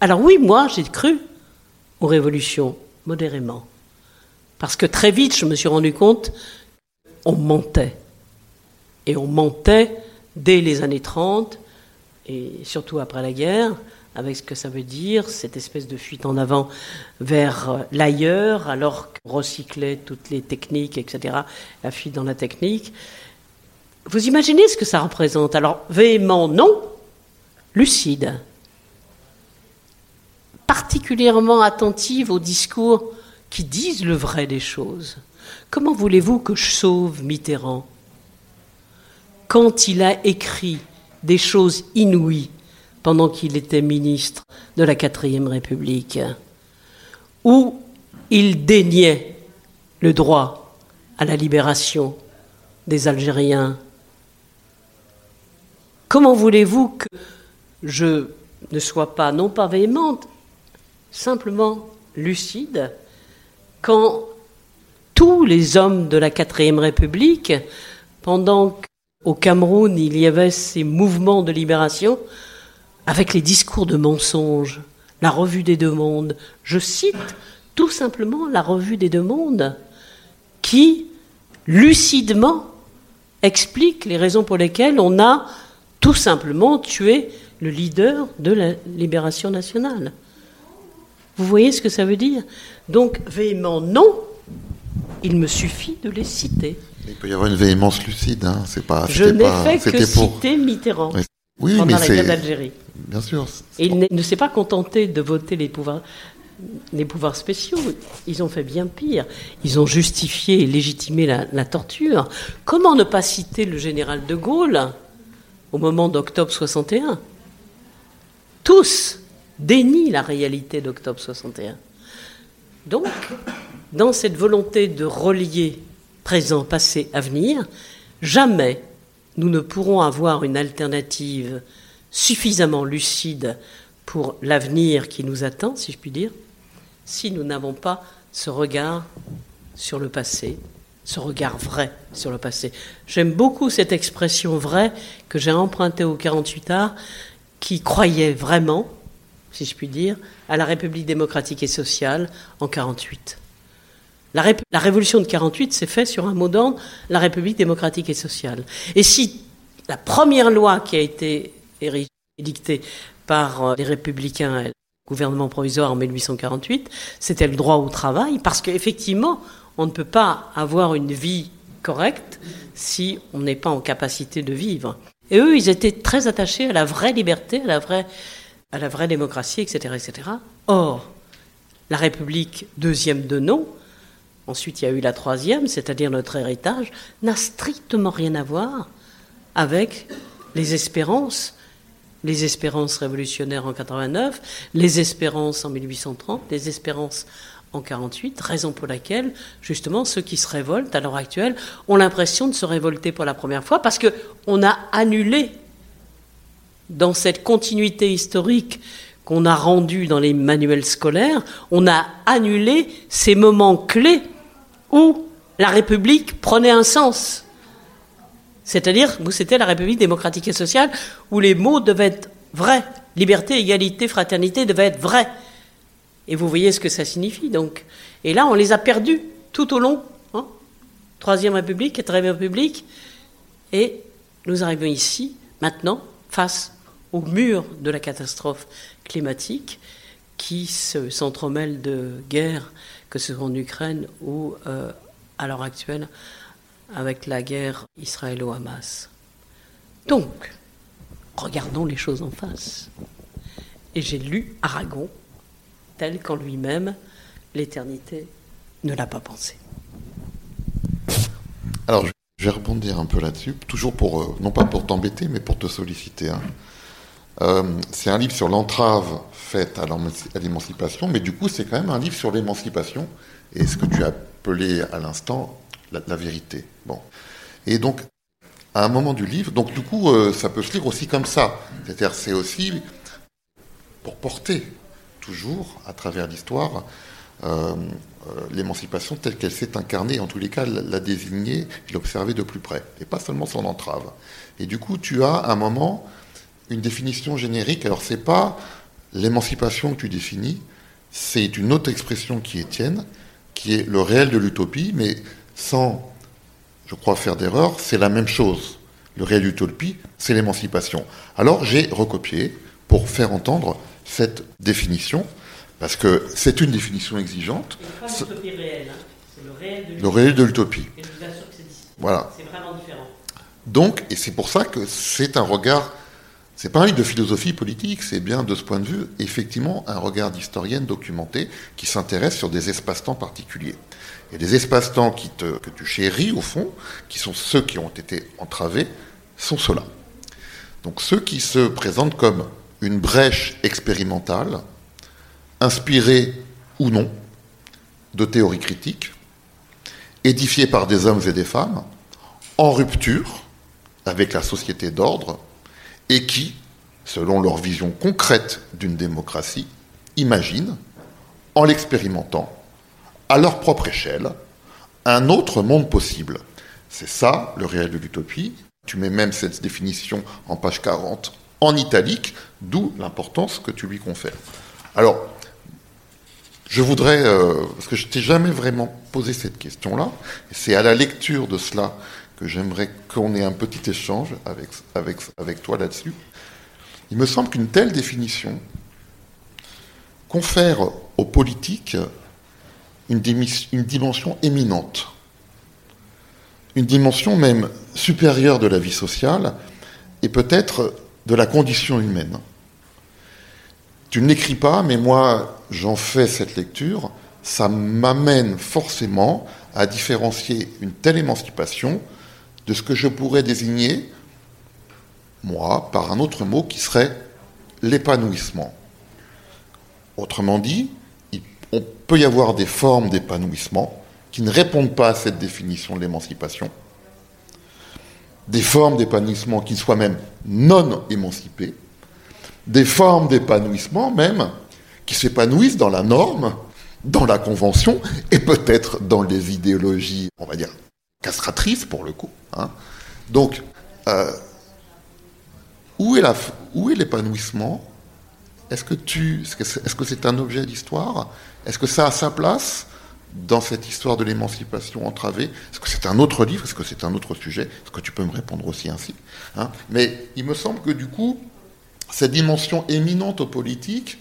Alors oui, moi j'ai cru aux révolutions modérément. Parce que très vite, je me suis rendu compte, on mentait. Et on mentait dès les années 30, et surtout après la guerre, avec ce que ça veut dire, cette espèce de fuite en avant vers l'ailleurs, alors qu'on recyclait toutes les techniques, etc., la fuite dans la technique. Vous imaginez ce que ça représente? Alors, véhément, non, lucide, particulièrement attentive aux discours qui disent le vrai des choses. Comment voulez-vous que je sauve Mitterrand? Quand il a écrit des choses inouïes pendant qu'il était ministre de la quatrième République, où il déniait le droit à la libération des Algériens. Comment voulez-vous que je ne sois pas, non pas véhémente, simplement lucide, quand tous les hommes de la quatrième République, pendant qu'au Cameroun il y avait ces mouvements de libération, avec les discours de mensonges, la revue des deux mondes, je cite tout simplement la revue des deux mondes, qui lucidement explique les raisons pour lesquelles on a tout simplement tué le leader de la libération nationale. Vous voyez ce que ça veut dire? Donc, véhément, non, il me suffit de les citer. Il peut y avoir une véhémence lucide, hein. c'est pas. Je n'ai fait que citer Mitterrand oui, pendant mais la guerre d'Algérie. Bien sûr. Et il ne s'est pas contenté de voter les pouvoirs, spéciaux. Ils ont fait bien pire. Ils ont justifié et légitimé la, la torture. Comment ne pas citer le général de Gaulle au moment d'octobre 61 Tous dénie la réalité d'octobre 61. Donc, dans cette volonté de relier présent, passé, avenir, jamais nous ne pourrons avoir une alternative suffisamment lucide pour l'avenir qui nous attend, si je puis dire, si nous n'avons pas ce regard sur le passé, ce regard vrai sur le passé. J'aime beaucoup cette expression vraie que j'ai empruntée au 48 arts, qui croyait vraiment si je puis dire, à la République démocratique et sociale en 48. La, la révolution de 48 s'est faite sur un mot d'ordre, la République démocratique et sociale. Et si la première loi qui a été édictée par euh, les républicains le gouvernement provisoire en 1848, c'était le droit au travail, parce qu'effectivement, on ne peut pas avoir une vie correcte si on n'est pas en capacité de vivre. Et eux, ils étaient très attachés à la vraie liberté, à la vraie à la vraie démocratie, etc., etc. Or, la République deuxième de nom, ensuite il y a eu la troisième, c'est-à-dire notre héritage, n'a strictement rien à voir avec les espérances, les espérances révolutionnaires en 89, les espérances en 1830, les espérances en 48, raison pour laquelle, justement, ceux qui se révoltent à l'heure actuelle ont l'impression de se révolter pour la première fois parce qu'on a annulé dans cette continuité historique qu'on a rendue dans les manuels scolaires, on a annulé ces moments clés où la République prenait un sens. C'est-à-dire où c'était la République démocratique et sociale, où les mots devaient être vrais. Liberté, égalité, fraternité devaient être vrais. Et vous voyez ce que ça signifie, donc. Et là, on les a perdus tout au long. Hein Troisième République, Quatrième République. Et nous arrivons ici, maintenant, face au mur de la catastrophe climatique qui s'entremêle de guerres, que ce soit en Ukraine ou euh, à l'heure actuelle avec la guerre israélo-hamas. Donc, regardons les choses en face. Et j'ai lu Aragon tel qu'en lui-même l'éternité ne l'a pas pensé. Alors, je vais rebondir un peu là-dessus, toujours pour, euh, non pas pour t'embêter, mais pour te solliciter. Hein. Euh, c'est un livre sur l'entrave faite à l'émancipation, mais du coup, c'est quand même un livre sur l'émancipation et ce que tu as appelé à l'instant la, vérité. Bon. Et donc, à un moment du livre, donc du coup, euh, ça peut se lire aussi comme ça. C'est-à-dire, c'est aussi pour porter toujours à travers l'histoire euh, l'émancipation telle qu'elle s'est incarnée, en tous les cas la désigner et l'observer de plus près, et pas seulement son entrave. Et du coup, tu as à un moment une définition générique. Alors, c'est pas l'émancipation que tu définis, c'est une autre expression qui est tienne, qui est le réel de l'utopie, mais sans, je crois, faire d'erreur, c'est la même chose. Le réel de l'utopie, c'est l'émancipation. Alors, j'ai recopié pour faire entendre cette définition, parce que c'est une définition exigeante. C'est réelle, hein. c'est le réel de l'utopie. Voilà. C'est vraiment différent. Donc, et c'est pour ça que c'est un regard, c'est pas un livre de philosophie politique, c'est bien de ce point de vue, effectivement, un regard d'historienne documentée qui s'intéresse sur des espaces-temps particuliers. Et les espaces-temps que tu chéris, au fond, qui sont ceux qui ont été entravés, sont ceux-là. Donc ceux qui se présentent comme une brèche expérimentale, inspirée ou non de théories critiques, édifiée par des hommes et des femmes, en rupture avec la société d'ordre, et qui, selon leur vision concrète d'une démocratie, imaginent, en l'expérimentant, à leur propre échelle, un autre monde possible. C'est ça le réel de l'utopie. Tu mets même cette définition en page 40 en italique, d'où l'importance que tu lui confères. Alors, je voudrais, euh, parce que je t'ai jamais vraiment posé cette question-là, et c'est à la lecture de cela que j'aimerais qu'on ait un petit échange avec, avec, avec toi là-dessus. Il me semble qu'une telle définition confère aux politiques une, dimension éminente, une dimension même supérieure de la vie sociale et peut-être de la condition humaine. Tu ne l'écris pas, mais moi j'en fais cette lecture, ça m'amène forcément à différencier une telle émancipation de ce que je pourrais désigner, moi, par un autre mot qui serait l'épanouissement. Autrement dit, peut y avoir des formes d'épanouissement qui ne répondent pas à cette définition de l'émancipation, des formes d'épanouissement qui soient même non émancipées, des formes d'épanouissement même qui s'épanouissent dans la norme, dans la convention et peut-être dans les idéologies, on va dire, castratrices pour le coup. Hein. Donc, euh, où est l'épanouissement? Est-ce que est-ce que c'est un objet d'histoire? Est-ce que ça a sa place dans cette histoire de l'émancipation entravée? Est-ce que c'est un autre livre? Est-ce que c'est un autre sujet? Est-ce que tu peux me répondre aussi ainsi hein? Mais il me semble que du coup, cette dimension éminente aux politiques,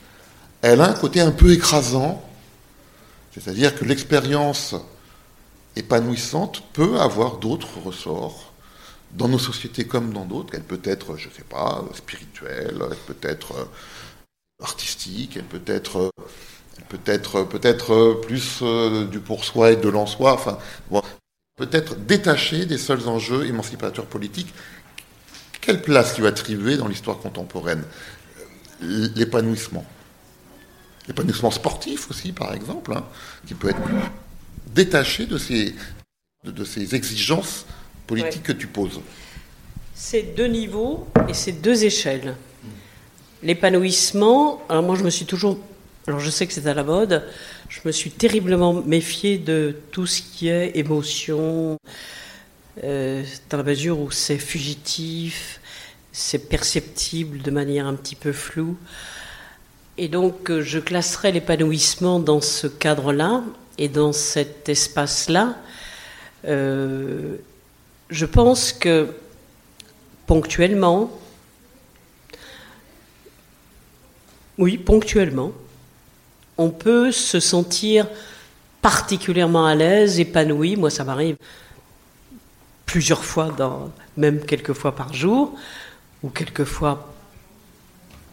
elle a un côté un peu écrasant, c'est-à-dire que l'expérience épanouissante peut avoir d'autres ressorts dans nos sociétés comme dans d'autres. Elle peut être, je ne sais pas, spirituelle, elle peut être euh, artistique, elle peut être, peut être peut-être plus euh, du pour soi et de l'en soi. Enfin, peut-être détachée des seuls enjeux émancipateurs politiques. Quelle place lui attribuer dans l'histoire contemporaine? L'épanouissement. L'épanouissement sportif aussi, par exemple, hein, qui peut être détaché de ces, de, ces exigences politiques que tu poses C'est deux niveaux et c'est deux échelles. L'épanouissement, alors moi je me suis toujours, alors je sais que c'est à la mode, je me suis terriblement méfié de tout ce qui est émotion, euh, dans la mesure où c'est fugitif, c'est perceptible de manière un petit peu floue. Et donc je classerais l'épanouissement dans ce cadre-là, et dans cet espace-là, euh, je pense que ponctuellement, oui, ponctuellement, on peut se sentir particulièrement à l'aise, épanoui. Moi, ça m'arrive plusieurs fois, même quelques fois par jour, ou quelques fois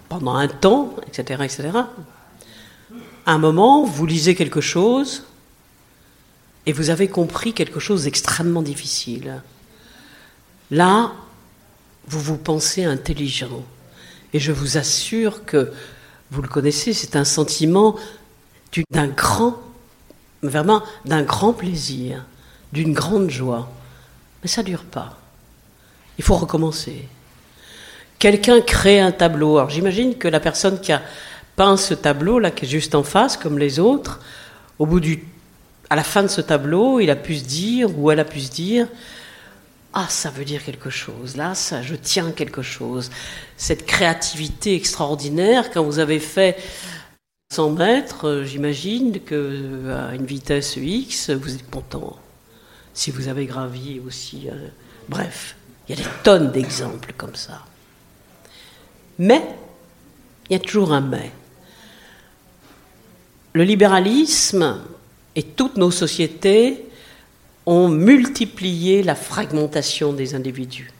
pendant un temps, etc., etc. À un moment, vous lisez quelque chose, et vous avez compris quelque chose d'extrêmement difficile. Là, vous vous pensez intelligent. Et je vous assure que, vous le connaissez, c'est un sentiment d'un grand, plaisir, d'une grande joie. Mais ça ne dure pas. Il faut recommencer. Quelqu'un crée un tableau. Alors j'imagine que la personne qui a peint ce tableau, là, qui est juste en face, comme les autres, au bout du à la fin de ce tableau, il a pu se dire, ou elle a pu se dire, ah, ça veut dire quelque chose. Là, ça, je tiens quelque chose. Cette créativité extraordinaire, quand vous avez fait 100 mètres, euh, j'imagine que à une vitesse X, vous êtes content. Si vous avez gravi aussi. Euh, bref, il y a des tonnes d'exemples comme ça. Mais, il y a toujours un mais. Le libéralisme et toutes nos sociétés ont multiplié la fragmentation des individus.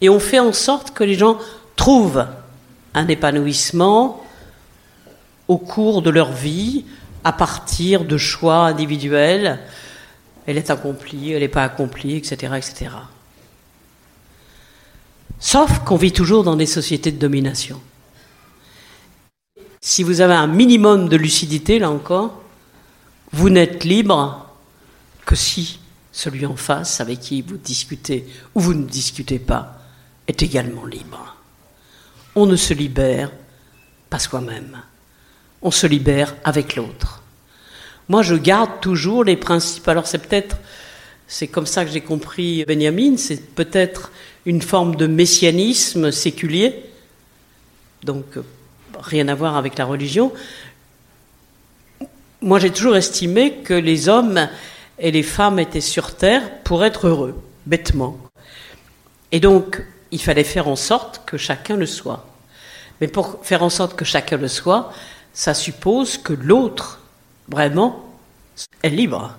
Et ont fait en sorte que les gens trouvent un épanouissement au cours de leur vie à partir de choix individuels. Elle est accomplie, elle n'est pas accomplie, etc., etc. Sauf qu'on vit toujours dans des sociétés de domination. Si vous avez un minimum de lucidité, là encore, vous n'êtes libre que si celui en face avec qui vous discutez ou vous ne discutez pas est également libre. On ne se libère pas soi-même, on se libère avec l'autre. Moi, je garde toujours les principes. Alors, c'est peut-être, c'est comme ça que j'ai compris Benjamin, c'est peut-être une forme de messianisme séculier, donc rien à voir avec la religion. Moi, j'ai toujours estimé que les hommes et les femmes étaient sur Terre pour être heureux, bêtement. Et donc, il fallait faire en sorte que chacun le soit. Mais pour faire en sorte que chacun le soit, ça suppose que l'autre, vraiment, est libre.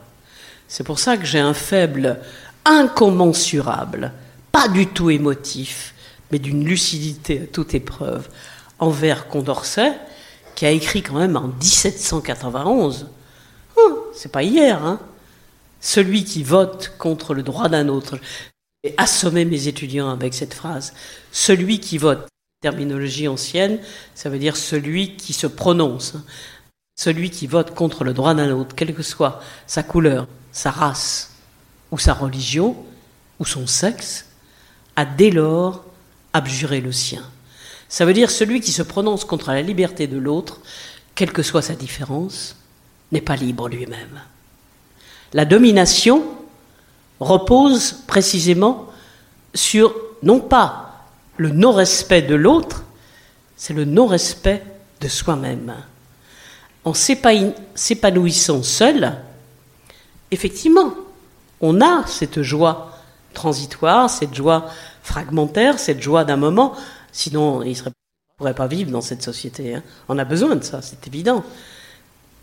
C'est pour ça que j'ai un faible incommensurable, pas du tout émotif, mais d'une lucidité à toute épreuve, envers Condorcet, qui a écrit quand même en 1791. Hum, c'est pas hier, hein celui qui vote contre le droit d'un autre, j'ai assommé mes étudiants avec cette phrase, celui qui vote, terminologie ancienne, ça veut dire celui qui se prononce, celui qui vote contre le droit d'un autre, quelle que soit sa couleur, sa race, ou sa religion, ou son sexe, a dès lors abjuré le sien. Ça veut dire celui qui se prononce contre la liberté de l'autre, quelle que soit sa différence, n'est pas libre lui-même. La domination repose précisément sur non pas le non-respect de l'autre, c'est le non-respect de soi-même. En s'épanouissant seul, effectivement, on a cette joie transitoire, cette joie fragmentaire, cette joie d'un moment, sinon il ne pourrait pas vivre dans cette société. Hein. On a besoin de ça, c'est évident.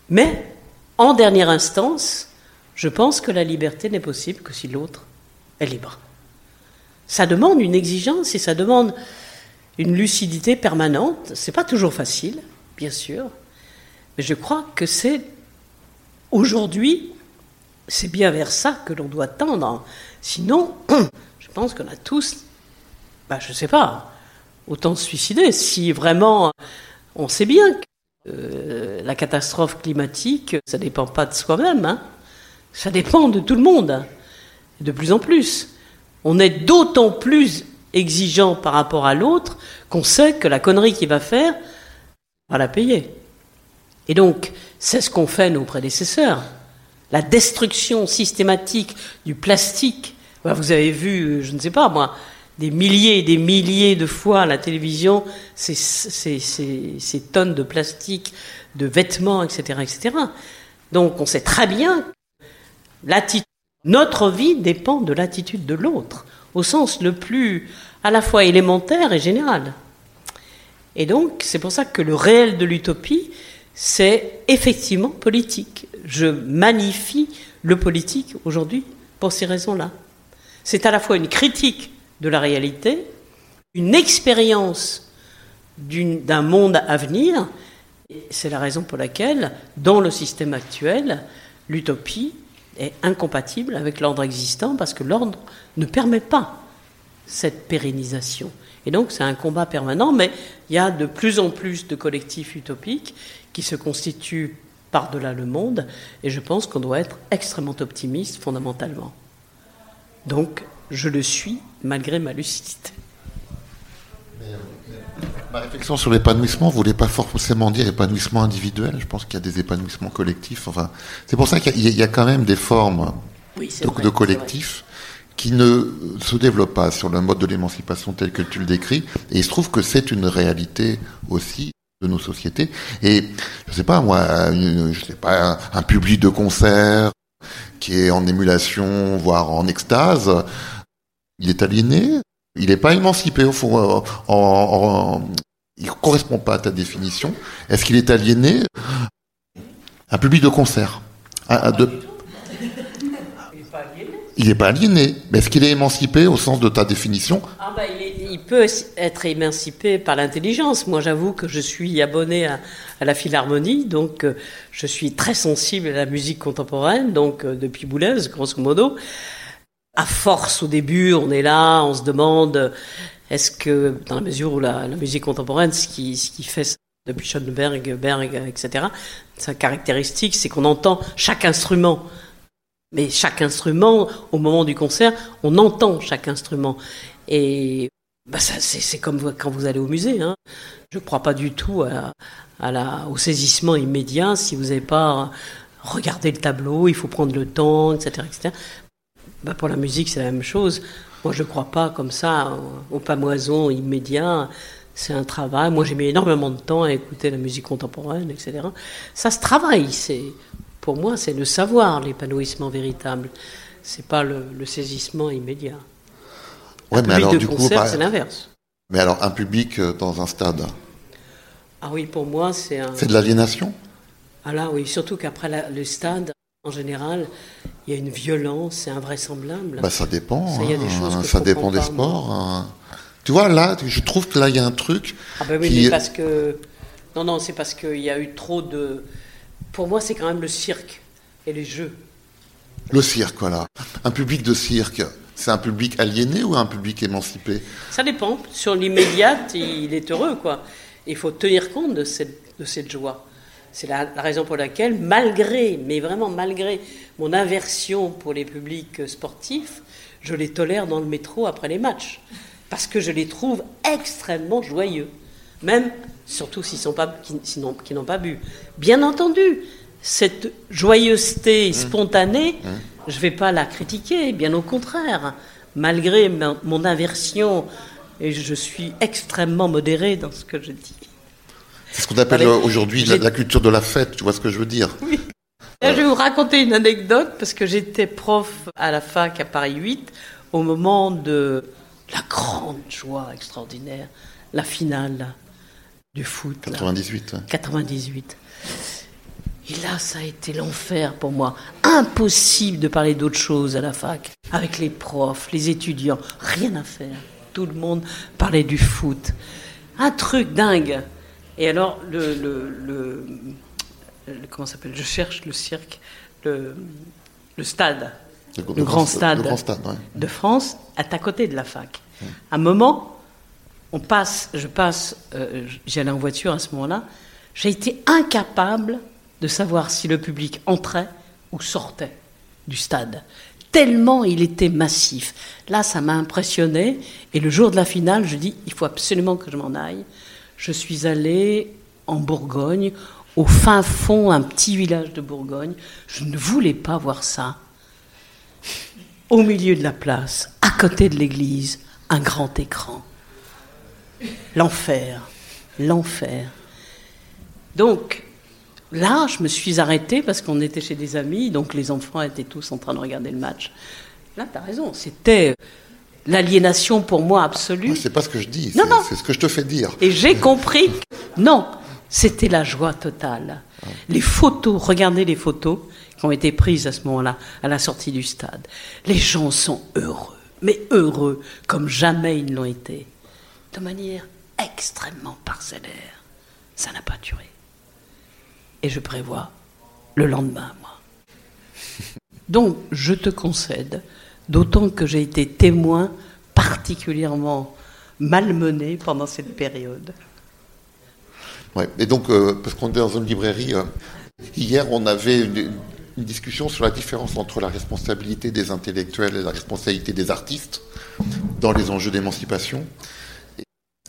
Mais, en dernière instance, je pense que la liberté n'est possible que si l'autre est libre. Ça demande une exigence et ça demande une lucidité permanente. C'est pas toujours facile, bien sûr, mais je crois que c'est aujourd'hui, c'est bien vers ça que l'on doit tendre. Sinon, je pense qu'on a tous, bah, je sais pas, autant se suicider si vraiment on sait bien que euh, la catastrophe climatique, ça dépend pas de soi-même. Hein. Ça dépend de tout le monde, de plus en plus. On est d'autant plus exigeant par rapport à l'autre qu'on sait que la connerie qu'il va faire, on va la payer. Et donc, c'est ce qu'ont fait nos prédécesseurs. La destruction systématique du plastique. Vous avez vu, je ne sais pas moi, des milliers et des milliers de fois à la télévision ces, ces tonnes de plastique, de vêtements, etc., etc. Donc on sait très bien notre vie dépend de l'attitude de l'autre, au sens le plus à la fois élémentaire et général. Et donc, c'est pour ça que le réel de l'utopie, c'est effectivement politique. Je magnifie le politique aujourd'hui pour ces raisons-là. C'est à la fois une critique de la réalité, une expérience d'un monde à venir. C'est la raison pour laquelle, dans le système actuel, l'utopie est incompatible avec l'ordre existant parce que l'ordre ne permet pas cette pérennisation. Et donc c'est un combat permanent, mais il y a de plus en plus de collectifs utopiques qui se constituent par-delà le monde, et je pense qu'on doit être extrêmement optimiste fondamentalement. Donc je le suis malgré ma lucidité. Ma réflexion sur l'épanouissement ne voulait pas forcément dire épanouissement individuel. Je pense qu'il y a des épanouissements collectifs. Enfin, c'est pour ça qu'il y, a quand même des formes de, de collectifs qui ne se développent pas sur le mode de l'émancipation tel que tu le décris. Et il se trouve que c'est une réalité aussi de nos sociétés. Et je sais pas moi, je sais pas un, public de concert qui est en émulation, voire en extase, il est aliéné. Il n'est pas émancipé au fond. Euh, en, il correspond pas à ta définition. Est-ce qu'il est aliéné? Un public de concert. de, il n'est pas aliéné? Mais est-ce qu'il est émancipé au sens de ta définition? Ah bah, il, peut être émancipé par l'intelligence. Moi, j'avoue que je suis abonné à, la Philharmonie, donc euh, je suis très sensible à la musique contemporaine, donc euh, depuis Boulez, grosso modo. À force, au début, on est là, on se demande, est-ce que, dans la mesure où la, musique contemporaine, ce qui, ce qui fait depuis Schoenberg, Berg, etc., sa caractéristique, c'est qu'on entend chaque instrument. Mais chaque instrument, au moment du concert, on entend chaque instrument. Et bah ça, c'est, comme quand vous allez au musée. Hein. Je ne crois pas du tout à, la, au saisissement immédiat si vous n'avez pas regardé le tableau, il faut prendre le temps, etc. etc. Bah pour la musique, c'est la même chose. Moi, je ne crois pas comme ça au pamoison immédiat. C'est un travail. Moi, j'ai mis énormément de temps à écouter la musique contemporaine, etc. Ça se travaille. C'est pour moi, c'est le savoir, l'épanouissement véritable. C'est pas le, saisissement immédiat. Ouais, mais alors, du coup, c'est l'inverse. Mais alors, un public euh, dans un stade? Ah oui, pour moi, c'est un. C'est de l'aliénation? Ah là, oui, surtout qu'après le stade, en général, il y a une violence, c'est invraisemblable. Bah, ça dépend. Ça, hein, ça dépend des sports. Hein. Tu vois, là, je trouve que là, il y a un truc. Ah ben oui, mais parce que. Non, non, c'est parce qu'il y a eu trop de pour moi, c'est quand même le cirque et les jeux. Le cirque, voilà. Un public de cirque, c'est un public aliéné ou un public émancipé? Ça dépend. Sur l'immédiate, il est heureux, quoi. Il faut tenir compte de cette, de cette joie. C'est la, raison pour laquelle, malgré, mais vraiment malgré mon aversion pour les publics sportifs, je les tolère dans le métro après les matchs. Parce que je les trouve extrêmement joyeux. Même surtout s'ils n'ont pas, qui, n'ont pas bu. Bien entendu, cette joyeuseté mmh. spontanée, mmh. je ne vais pas la critiquer, bien au contraire. Malgré mon aversion, et je suis extrêmement modéré dans ce que je dis. C'est ce qu'on appelle aujourd'hui la, culture de la fête, tu vois ce que je veux dire Oui. Je vais vous raconter une anecdote, parce que j'étais prof à la fac à Paris 8, au moment de la grande joie extraordinaire, la finale du foot. 98. 98. Et là, ça a été l'enfer pour moi. Impossible de parler d'autre chose à la fac. Avec les profs, les étudiants, rien à faire. Tout le monde parlait du foot. Un truc dingue. Et alors, le, le, comment s'appelle Je cherche le cirque, le, stade, le, grand, stade, de France, est à côté de la fac. Un moment, on passe, je passe, euh, j'allais en voiture à ce moment-là, j'ai été incapable de savoir si le public entrait ou sortait du stade. Tellement il était massif. Là, ça m'a impressionné. Et le jour de la finale, je dis, il faut absolument que je m'en aille. Je suis allé en Bourgogne, au fin fond, un petit village de Bourgogne. Je ne voulais pas voir ça. Au milieu de la place, à côté de l'église, un grand écran. L'enfer, l'enfer. Donc, là, je me suis arrêtée parce qu'on était chez des amis, donc les enfants étaient tous en train de regarder le match. Là, tu as raison, c'était l'aliénation pour moi absolue. c'est pas ce que je dis, c'est ce que je te fais dire. Et j'ai compris que non, c'était la joie totale. Les photos, regardez les photos qui ont été prises à ce moment-là, à la sortie du stade. Les gens sont heureux, mais heureux comme jamais ils l'ont été de manière extrêmement parcellaire. Ça n'a pas duré. Et je prévois le lendemain, moi. Donc, je te concède, d'autant que j'ai été témoin particulièrement malmené pendant cette période. Ouais, et donc, euh, parce qu'on est dans une librairie, euh, hier on avait une, discussion sur la différence entre la responsabilité des intellectuels et la responsabilité des artistes dans les enjeux d'émancipation.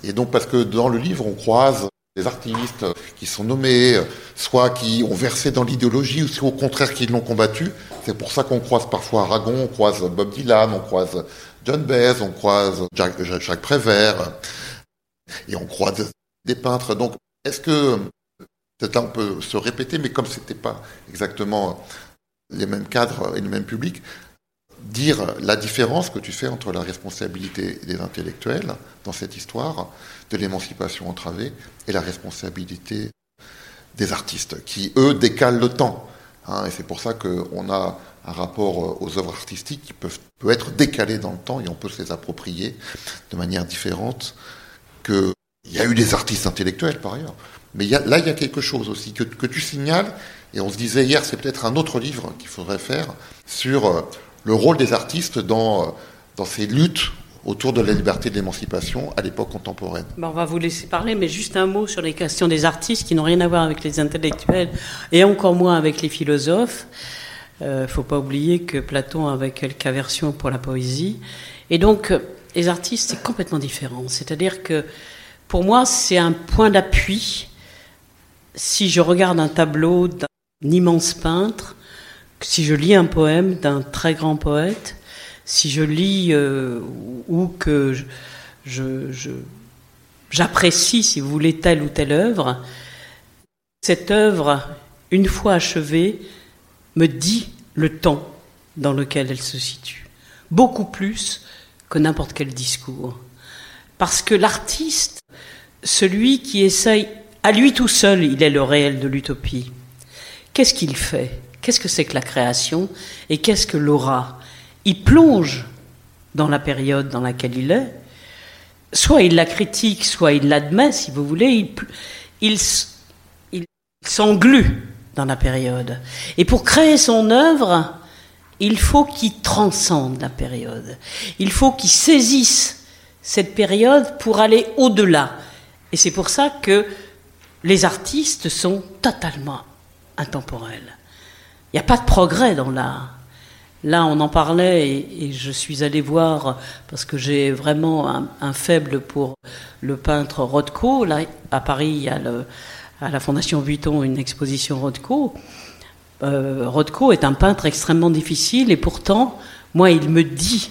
Et donc parce que dans le livre, on croise des artistes qui sont nommés, soit qui ont versé dans l'idéologie, ou soit au contraire qui l'ont combattu. C'est pour ça qu'on croise parfois Aragon, on croise Bob Dylan, on croise John Baez, on croise Jacques, Prévert, et on croise des peintres. Donc, est-ce que, peut-être peut se répéter, mais comme c'était pas exactement les mêmes cadres et le même public, dire la différence que tu fais entre la responsabilité des intellectuels dans cette histoire de l'émancipation entravée et la responsabilité des artistes, qui, eux, décalent le temps. Hein, et c'est pour ça qu'on a un rapport aux œuvres artistiques qui peuvent, être décalé dans le temps et on peut se les approprier de manière différente que... Il y a eu des artistes intellectuels, par ailleurs. Mais là, il y a quelque chose aussi que, que tu signales, et on se disait hier, c'est peut-être un autre livre qu'il faudrait faire sur euh, le rôle des artistes dans, dans ces luttes autour de la liberté de l'émancipation à l'époque contemporaine. on va vous laisser parler, mais juste un mot sur les questions des artistes qui n'ont rien à voir avec les intellectuels et encore moins avec les philosophes. Il euh, ne faut pas oublier que Platon avait quelques aversions pour la poésie. Et donc, les artistes, c'est complètement différent. C'est-à-dire que, pour moi, c'est un point d'appui. Si je regarde un tableau d'un immense peintre, si je lis un poème d'un très grand poète, si je lis euh, ou que j'apprécie, si vous voulez, telle ou telle œuvre, cette œuvre, une fois achevée, me dit le temps dans lequel elle se situe. Beaucoup plus que n'importe quel discours. Parce que l'artiste, celui qui essaye, à lui tout seul, il est le réel de l'utopie. Qu'est-ce qu'il fait? Qu'est-ce que c'est que la création et qu'est-ce que l'aura? Il plonge dans la période dans laquelle il est. Soit il la critique, soit il l'admet, si vous voulez. Il, il, s'englue dans la période. Et pour créer son œuvre, il faut qu'il transcende la période. Il faut qu'il saisisse cette période pour aller au-delà. Et c'est pour ça que les artistes sont totalement intemporels. Il n'y a pas de progrès dans l'art. Là, on en parlait et, je suis allé voir, parce que j'ai vraiment un, faible pour le peintre Rothko. Là, à Paris, il y à la Fondation Vuitton une exposition Rothko. Euh, Rothko est un peintre extrêmement difficile et pourtant, moi, il me dit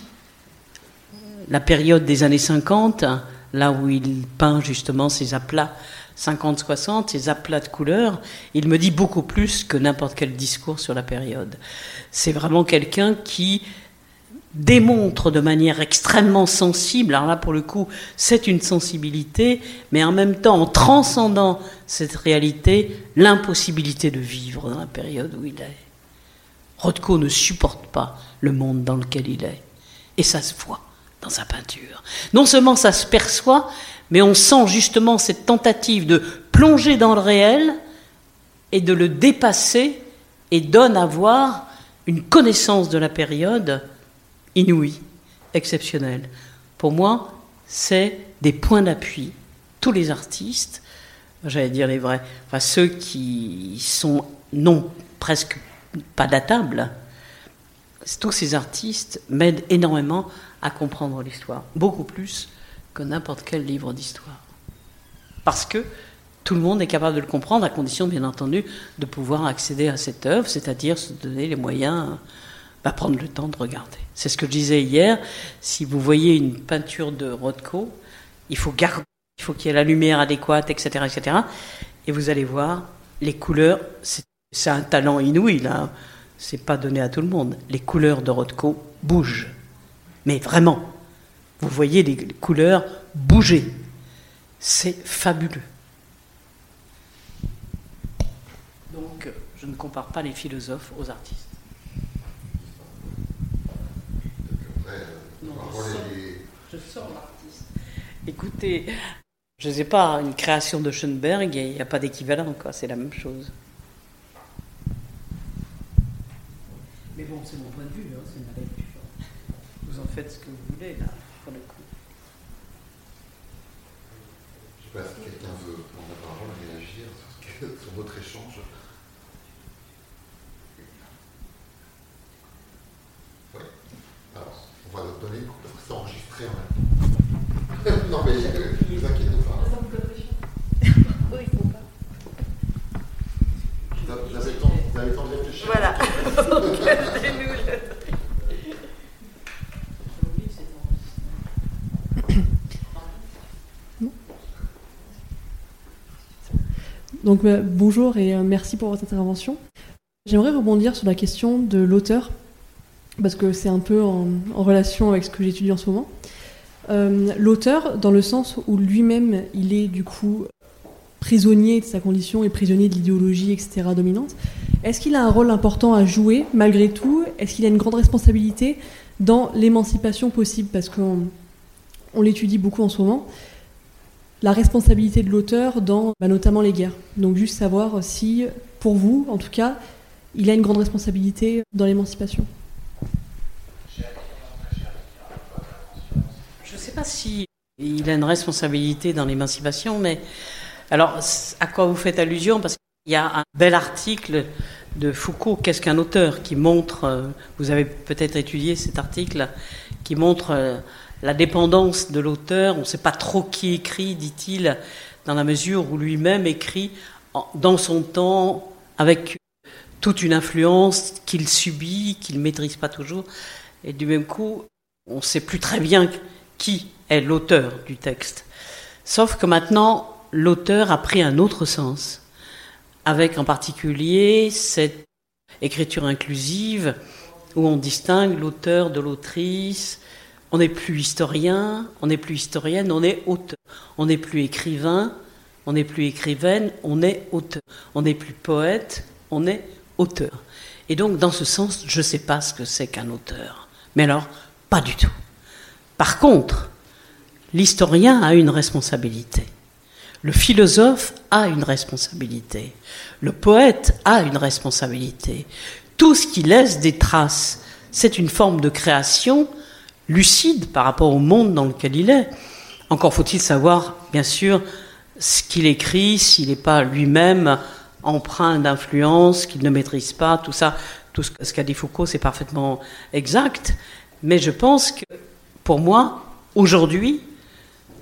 la période des années 50, là où il peint justement ses aplats 50-60, ces aplats de couleurs, il me dit beaucoup plus que n'importe quel discours sur la période. C'est vraiment quelqu'un qui démontre de manière extrêmement sensible, alors là pour le coup c'est une sensibilité, mais en même temps en transcendant cette réalité, l'impossibilité de vivre dans la période où il est. Rothko ne supporte pas le monde dans lequel il est, et ça se voit dans sa peinture. Non seulement ça se perçoit, mais on sent justement cette tentative de plonger dans le réel et de le dépasser et donne à voir une connaissance de la période inouïe, exceptionnelle. Pour moi, c'est des points d'appui. Tous les artistes, j'allais dire les vrais, ceux qui sont non presque pas datables, tous ces artistes m'aident énormément à comprendre l'histoire, beaucoup plus que n'importe quel livre d'histoire. Parce que tout le monde est capable de le comprendre, à condition, bien entendu, de pouvoir accéder à cette œuvre, c'est-à-dire se donner les moyens, bah, prendre le temps de regarder. C'est ce que je disais hier. Si vous voyez une peinture de Rothko, il faut garder, il faut qu'il y ait la lumière adéquate, etc., etc. Et vous allez voir, les couleurs, c'est un talent inouï, là. C'est pas donné à tout le monde. Les couleurs de Rothko bougent. Mais vraiment, vous voyez les couleurs bouger. C'est fabuleux. Donc, je ne compare pas les philosophes aux artistes. je sors, l'artiste. Écoutez, je ne sais pas, une création de Schoenberg, il n'y a pas d'équivalent, quoi. C'est la même chose. Mais bon, c'est mon point de vue, hein. Vous en faites ce que vous voulez, là. Voilà, quelqu'un veut prendre la parole, réagir sur, sur votre échange. Oui. Alors, on va leur donner une coupe, c'est enregistré en même temps. non mais, euh, ne vous inquiétez pas. Oui, il faut pas. Vous avez le temps de réfléchir Voilà. Donc. Euh, bonjour et euh, merci pour votre intervention. J'aimerais rebondir sur la question de l'auteur, parce que c'est un peu en, relation avec ce que j'étudie en ce moment. Euh, l'auteur, dans le sens où lui-même, il est du coup prisonnier de sa condition et prisonnier de l'idéologie, etc., dominante, est-ce qu'il a un rôle important à jouer malgré tout? Est-ce qu'il a une grande responsabilité dans l'émancipation possible? Parce qu'on on, l'étudie beaucoup en ce moment la responsabilité de l'auteur dans bah, notamment les guerres. Donc juste savoir si, pour vous, en tout cas, il a une grande responsabilité dans l'émancipation. Je ne sais pas si il a une responsabilité dans l'émancipation, mais alors à quoi vous faites allusion? Parce qu'il y a un bel article de Foucault, Qu'est-ce qu'un auteur? qui montre, euh, vous avez peut-être étudié cet article, qui montre euh, la dépendance de l'auteur. On ne sait pas trop qui écrit, dit-il, dans la mesure où lui-même écrit dans son temps avec toute une influence qu'il subit, qu'il ne maîtrise pas toujours. Et du même coup, on ne sait plus très bien qui est l'auteur du texte. Sauf que maintenant, l'auteur a pris un autre sens, avec en particulier cette écriture inclusive où on distingue l'auteur de l'autrice, on n'est plus historien, on n'est plus historienne, on est auteur. On n'est plus écrivain, on n'est plus écrivaine, on est auteur. On n'est plus poète, on est auteur. Et donc, dans ce sens, je ne sais pas ce que c'est qu'un auteur. Mais alors, pas du tout. Par contre, l'historien a une responsabilité. Le philosophe a une responsabilité. Le poète a une responsabilité. Tout ce qui laisse des traces, c'est une forme de création lucide par rapport au monde dans lequel il est. Encore faut-il savoir, bien sûr, ce qu'il écrit, s'il n'est pas lui-même empreint d'influence, qu'il ne maîtrise pas, tout ça, tout ce qu'a dit Foucault, c'est parfaitement exact. Mais je pense que, pour moi, aujourd'hui,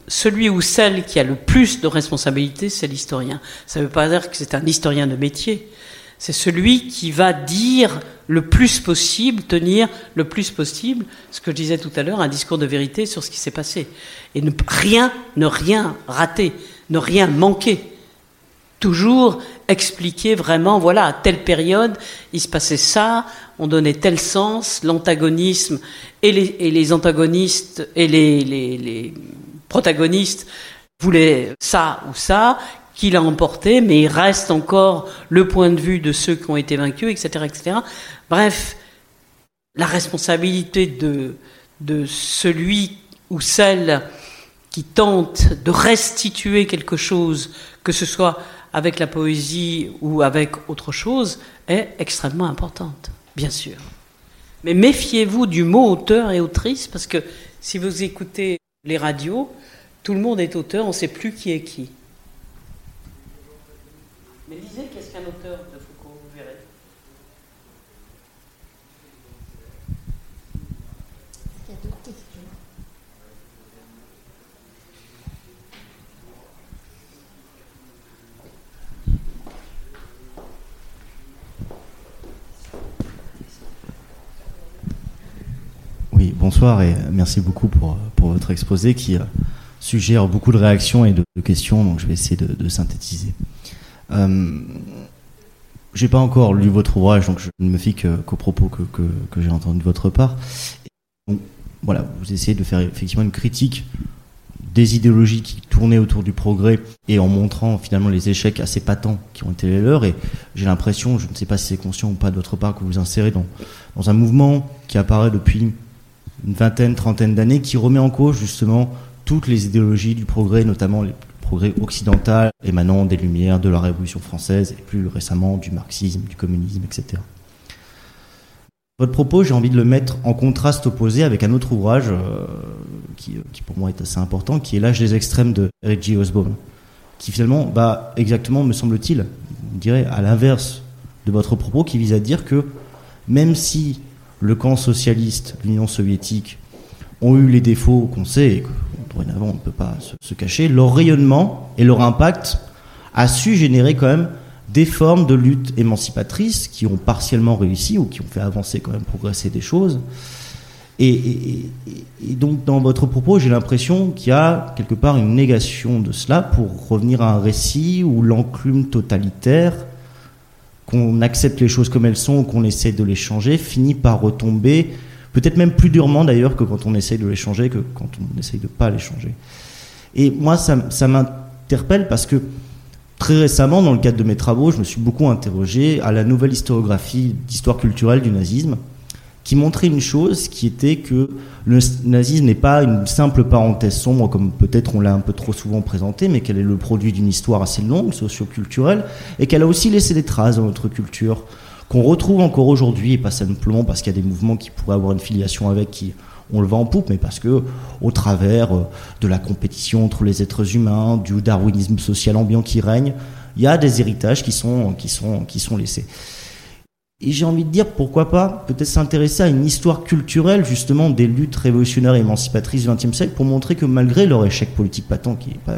celui ou celle qui a le plus de responsabilité, c'est l'historien. Ça ne veut pas dire que c'est un historien de métier. C'est celui qui va dire le plus possible, tenir le plus possible, ce que je disais tout à l'heure, un discours de vérité sur ce qui s'est passé. Et ne rien, ne rien rater, ne rien manquer. Toujours expliquer vraiment, voilà, à telle période, il se passait ça, on donnait tel sens, l'antagonisme et les, antagonistes et les, les protagonistes voulaient ça ou ça, qu'il a emporté, mais il reste encore le point de vue de ceux qui ont été vaincus, etc. etc. Bref, la responsabilité de, de celui ou celle qui tente de restituer quelque chose, que ce soit avec la poésie ou avec autre chose, est extrêmement importante, bien sûr. Mais méfiez-vous du mot auteur et autrice, parce que si vous écoutez les radios, tout le monde est auteur, on ne sait plus qui est qui. Mais lisez Qu'est-ce qu'un auteur de Foucault, vous verrez. Il y a d'autres questions? Oui, bonsoir et merci beaucoup pour, pour votre exposé qui euh, suggère beaucoup de réactions et de, questions, donc je vais essayer de, de synthétiser. Euh, j'ai pas encore lu votre ouvrage, donc je ne me fie qu'aux propos que, j'ai entendus de votre part. Voilà, vous essayez de faire effectivement une critique des idéologies qui tournaient autour du progrès et en montrant finalement les échecs assez patents qui ont été les leurs. Et j'ai l'impression, je ne sais pas si c'est conscient ou pas de votre part, que vous vous insérez dans, dans un mouvement qui apparaît depuis une vingtaine, trentaine d'années, qui remet en cause justement toutes les idéologies du progrès, notamment les progrès occidental émanant des Lumières, de la Révolution française et plus récemment du marxisme, du communisme, etc. Votre propos, j'ai envie de le mettre en contraste opposé avec un autre ouvrage euh, qui, qui, pour moi est assez important, qui est L'âge des extrêmes de G. Osborne, qui finalement, bah, exactement, me semble-t-il, je dirais à l'inverse de votre propos, qui vise à dire que même si le camp socialiste, l'Union soviétique, ont eu les défauts qu'on sait dorénavant on ne peut pas se, cacher, leur rayonnement et leur impact a su générer quand même des formes de lutte émancipatrices qui ont partiellement réussi ou qui ont fait avancer quand même progresser des choses. Et, donc dans votre propos, j'ai l'impression qu'il y a quelque part une négation de cela pour revenir à un récit où l'enclume totalitaire, qu'on accepte les choses comme elles sont ou qu'on essaie de les changer, finit par retomber, peut-être même plus durement d'ailleurs que quand on essaye de les changer, que quand on essaye de pas les changer. Et moi, ça, ça m'interpelle parce que Très récemment, dans le cadre de mes travaux, je me suis beaucoup interrogé à la nouvelle historiographie d'histoire culturelle du nazisme, qui montrait une chose qui était que le nazisme n'est pas une simple parenthèse sombre, comme peut-être on l'a un peu trop souvent présenté, mais qu'elle est le produit d'une histoire assez longue, socioculturelle, et qu'elle a aussi laissé des traces dans notre culture, qu'on retrouve encore aujourd'hui, et pas simplement parce qu'il y a des mouvements qui pourraient avoir une filiation avec, qui on le vend en poupe, mais parce que, au travers euh, de la compétition entre les êtres humains, du darwinisme social ambiant qui règne, il y a des héritages qui sont, qui sont, qui sont laissés. Et j'ai envie de dire, pourquoi pas, peut-être s'intéresser à une histoire culturelle, justement, des luttes révolutionnaires et émancipatrices du XXe siècle, pour montrer que malgré leur échec politique patent, qui n'est pas,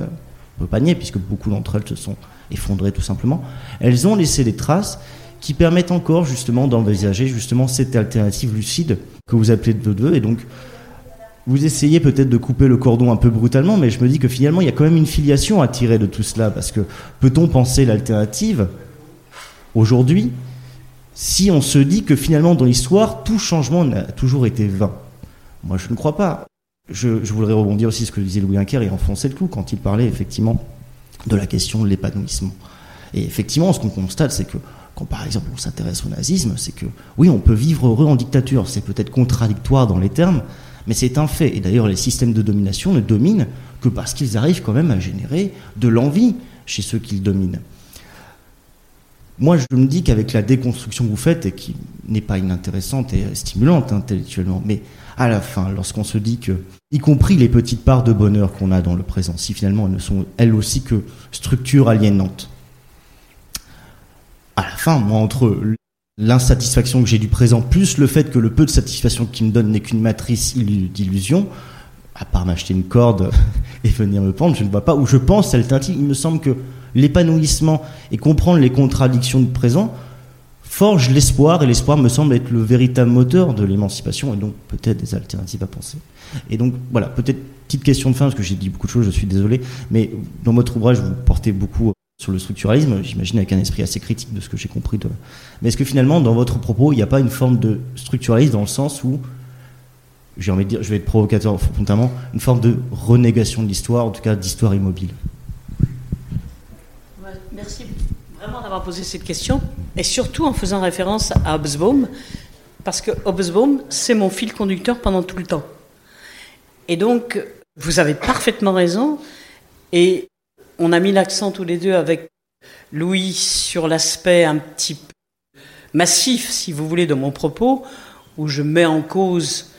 on peut pas nier, puisque beaucoup d'entre elles se sont effondrées tout simplement, elles ont laissé des traces qui permettent encore, justement, d'envisager, justement, cette alternative lucide que vous appelez de deux, et donc, vous essayez peut-être de couper le cordon un peu brutalement, mais je me dis que finalement, il y a quand même une filiation à tirer de tout cela, parce que peut-on penser l'alternative aujourd'hui si on se dit que finalement dans l'histoire, tout changement n'a toujours été vain? Moi, je ne crois pas. Je, voudrais rebondir aussi sur ce que disait Louis Inker et enfoncer le clou quand il parlait effectivement de la question de l'épanouissement. Et effectivement, ce qu'on constate, c'est que quand par exemple on s'intéresse au nazisme, c'est que oui, on peut vivre heureux en dictature. C'est peut-être contradictoire dans les termes, mais c'est un fait. Et d'ailleurs, les systèmes de domination ne dominent que parce qu'ils arrivent quand même à générer de l'envie chez ceux qu'ils dominent. Moi, je me dis qu'avec la déconstruction que vous faites, et qui n'est pas inintéressante et stimulante intellectuellement, mais à la fin, lorsqu'on se dit que, y compris les petites parts de bonheur qu'on a dans le présent, si finalement elles ne sont elles aussi que structures aliénantes, à la fin, moi, entre l'insatisfaction que j'ai du présent, plus le fait que le peu de satisfaction qu'il me donne n'est qu'une matrice d'illusion, à part m'acheter une corde et venir me pendre, je ne vois pas où je pense l'alternative. Il me semble que l'épanouissement et comprendre les contradictions du présent forge l'espoir, et l'espoir me semble être le véritable moteur de l'émancipation, et donc peut-être des alternatives à penser. Et donc voilà, peut-être petite question de fin, parce que j'ai dit beaucoup de choses, je suis désolé, mais dans votre ouvrage, vous portez beaucoup sur le structuralisme, j'imagine avec un esprit assez critique de ce que j'ai compris. Mais est-ce que finalement, dans votre propos, il n'y a pas une forme de structuralisme dans le sens où, j'ai envie de dire, je vais être provocateur fondamentalement, une forme de renégation de l'histoire, en tout cas d'histoire immobile? Merci vraiment d'avoir posé cette question, et surtout en faisant référence à Hobsbawm, parce que Hobsbawm, c'est mon fil conducteur pendant tout le temps. Et donc, vous avez parfaitement raison, et on a mis l'accent tous les deux avec Louis sur l'aspect un petit peu massif, si vous voulez, de mon propos, où je mets en cause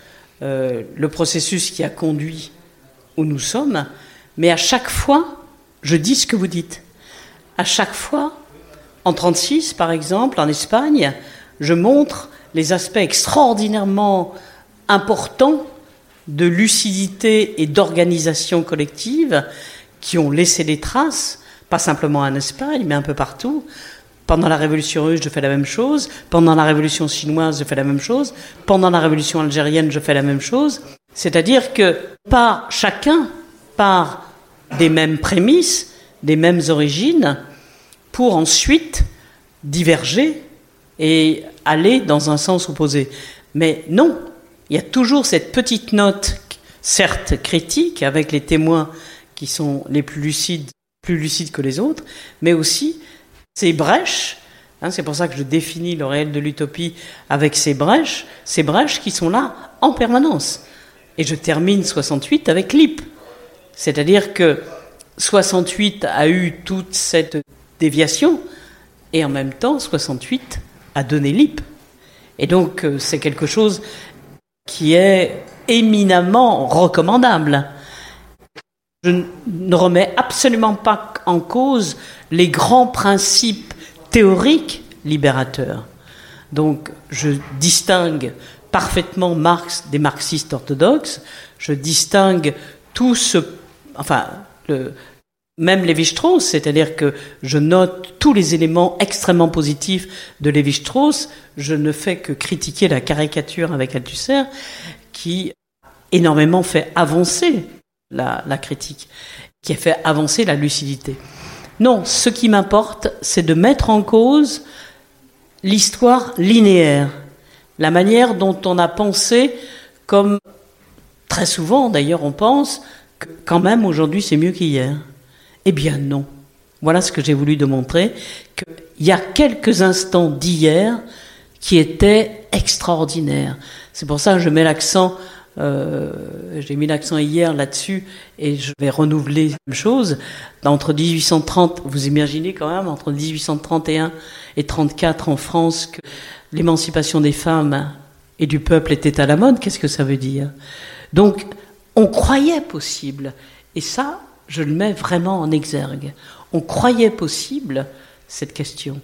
euh, le processus qui a conduit où nous sommes, mais à chaque fois, je dis ce que vous dites. À chaque fois, en 36 par exemple, en Espagne, je montre les aspects extraordinairement importants de lucidité et d'organisation collective qui ont laissé des traces, pas simplement en Espagne, mais un peu partout. Pendant la révolution russe, je fais la même chose. Pendant la révolution chinoise, je fais la même chose. Pendant la révolution algérienne, je fais la même chose. C'est-à-dire que pas chacun part des mêmes prémices, des mêmes origines, pour ensuite diverger et aller dans un sens opposé. Mais non, il y a toujours cette petite note, certes critique, avec les témoins qui sont les plus lucides, plus lucides que les autres, mais aussi ces brèches. Hein, c'est pour ça que je définis le réel de l'utopie avec ces brèches, ces brèches qui sont là en permanence. Et je termine 68 avec l'IP. C'est-à-dire que 68 a eu toute cette déviation, et en même temps, 68 a donné l'IP. Et donc, euh, c'est quelque chose qui est éminemment recommandable. Je ne remets absolument pas en cause les grands principes théoriques libérateurs. Donc, je distingue parfaitement Marx des marxistes orthodoxes, je distingue tout ce, enfin, même Lévi-Strauss, c'est-à-dire que je note tous les éléments extrêmement positifs de Lévi-Strauss, je ne fais que critiquer la caricature avec Althusser, qui énormément fait avancer la, critique, qui a fait avancer la lucidité. Non, ce qui m'importe, c'est de mettre en cause l'histoire linéaire, la manière dont on a pensé, comme très souvent d'ailleurs on pense, que quand même aujourd'hui c'est mieux qu'hier. Eh bien non. Voilà ce que j'ai voulu démontrer, qu'il y a quelques instants d'hier qui étaient extraordinaires. C'est pour ça que je mets l'accent euh, j'ai mis l'accent hier là-dessus et je vais renouveler la même chose. Entre 1830, vous imaginez quand même, entre 1831 et 34 en France, que l'émancipation des femmes et du peuple était à la mode. Qu'est-ce que ça veut dire? Donc, on croyait possible. Et ça, je le mets vraiment en exergue. On croyait possible cette question.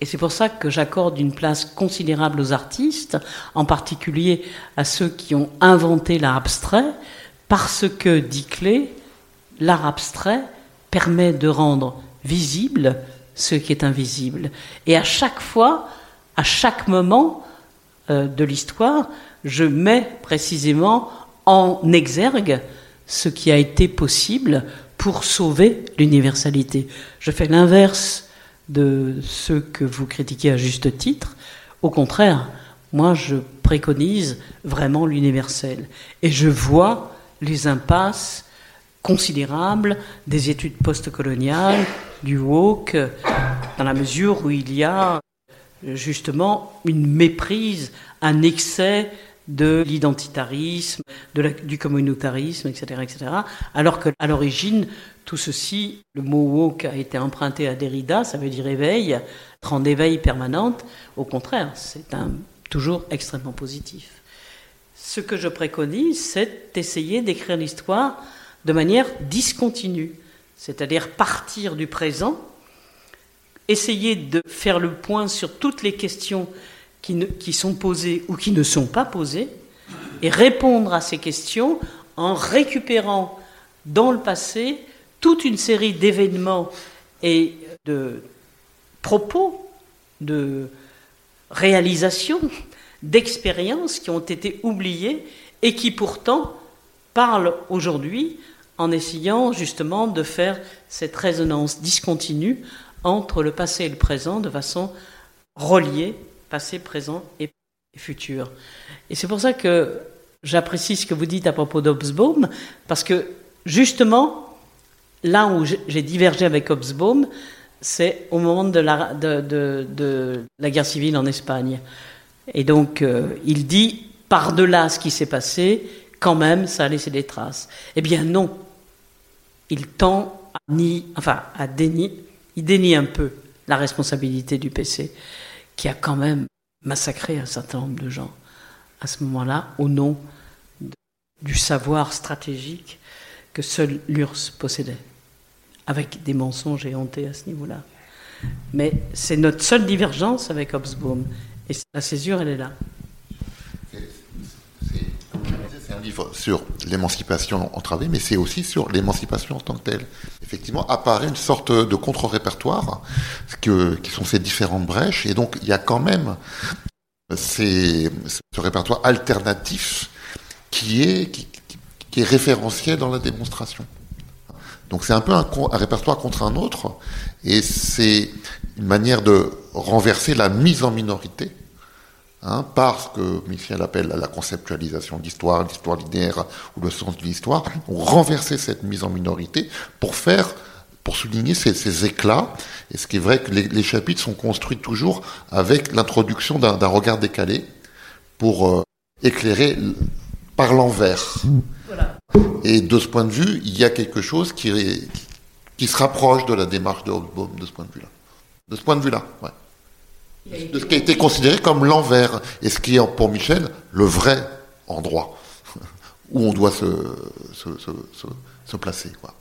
Et c'est pour ça que j'accorde une place considérable aux artistes, en particulier à ceux qui ont inventé l'art abstrait, parce que, dit Clé, l'art abstrait permet de rendre visible ce qui est invisible. Et à chaque fois, à chaque moment euh, de l'histoire, je mets précisément en exergue ce qui a été possible pour sauver l'universalité. Je fais l'inverse de ceux que vous critiquez à juste titre. Au contraire, moi, je préconise vraiment l'universel. Et je vois les impasses considérables des études postcoloniales, du woke, dans la mesure où il y a justement une méprise, un excès de l'identitarisme, du communautarisme, etc., etc. Alors que à l'origine, tout ceci, le mot woke a été emprunté à Derrida, ça veut dire éveil, rendre éveil permanente. Au contraire, c'est toujours extrêmement positif. Ce que je préconise, c'est d'essayer d'écrire l'histoire de manière discontinue, c'est-à-dire partir du présent, essayer de faire le point sur toutes les questions qui, sont posées ou qui ne sont pas posées, et répondre à ces questions en récupérant dans le passé toute une série d'événements et de propos, de réalisations, d'expériences qui ont été oubliées et qui pourtant parlent aujourd'hui en essayant justement de faire cette résonance discontinue entre le passé et le présent de façon reliée passé, présent et futur. Et c'est pour ça que j'apprécie ce que vous dites à propos d'Obsbaum, parce que justement, là où j'ai divergé avec Obsbaum, c'est au moment de la, guerre civile en Espagne. Et donc, euh, il dit, par-delà ce qui s'est passé, quand même, ça a laissé des traces. Eh bien, non. Il tend à ni, enfin, à dénier, il dénie un peu la responsabilité du PC qui a quand même massacré un certain nombre de gens à ce moment-là au nom du savoir stratégique que seul l'URSS possédait, avec des mensonges éhontés à ce niveau-là. Mais c'est notre seule divergence avec Hobsbawm, et la césure, elle est là livre sur l'émancipation entravée, mais c'est aussi sur l'émancipation en tant que telle. Effectivement, apparaît une sorte de contre-répertoire, qui sont ces différentes brèches, et donc il y a quand même ce répertoire alternatif qui est, qui, est référentiel dans la démonstration. Donc c'est un peu un, répertoire contre un autre, et c'est une manière de renverser la mise en minorité Hein, parce que Michel appelle la conceptualisation d'histoire, l'histoire linéaire ou le sens de l'histoire, ont renversé cette mise en minorité pour faire, pour souligner ces, éclats. Et ce qui est vrai que les, chapitres sont construits toujours avec l'introduction d'un regard décalé pour euh, éclairer par l'envers. Et de ce point de vue, il y a quelque chose qui, qui se rapproche de la démarche de Hobsbawm de ce point de vue-là. De ce point de vue-là, ouais de ce qui a été considéré comme l'envers, et ce qui est pour Michel le vrai endroit où on doit se, se, se, se placer. Quoi.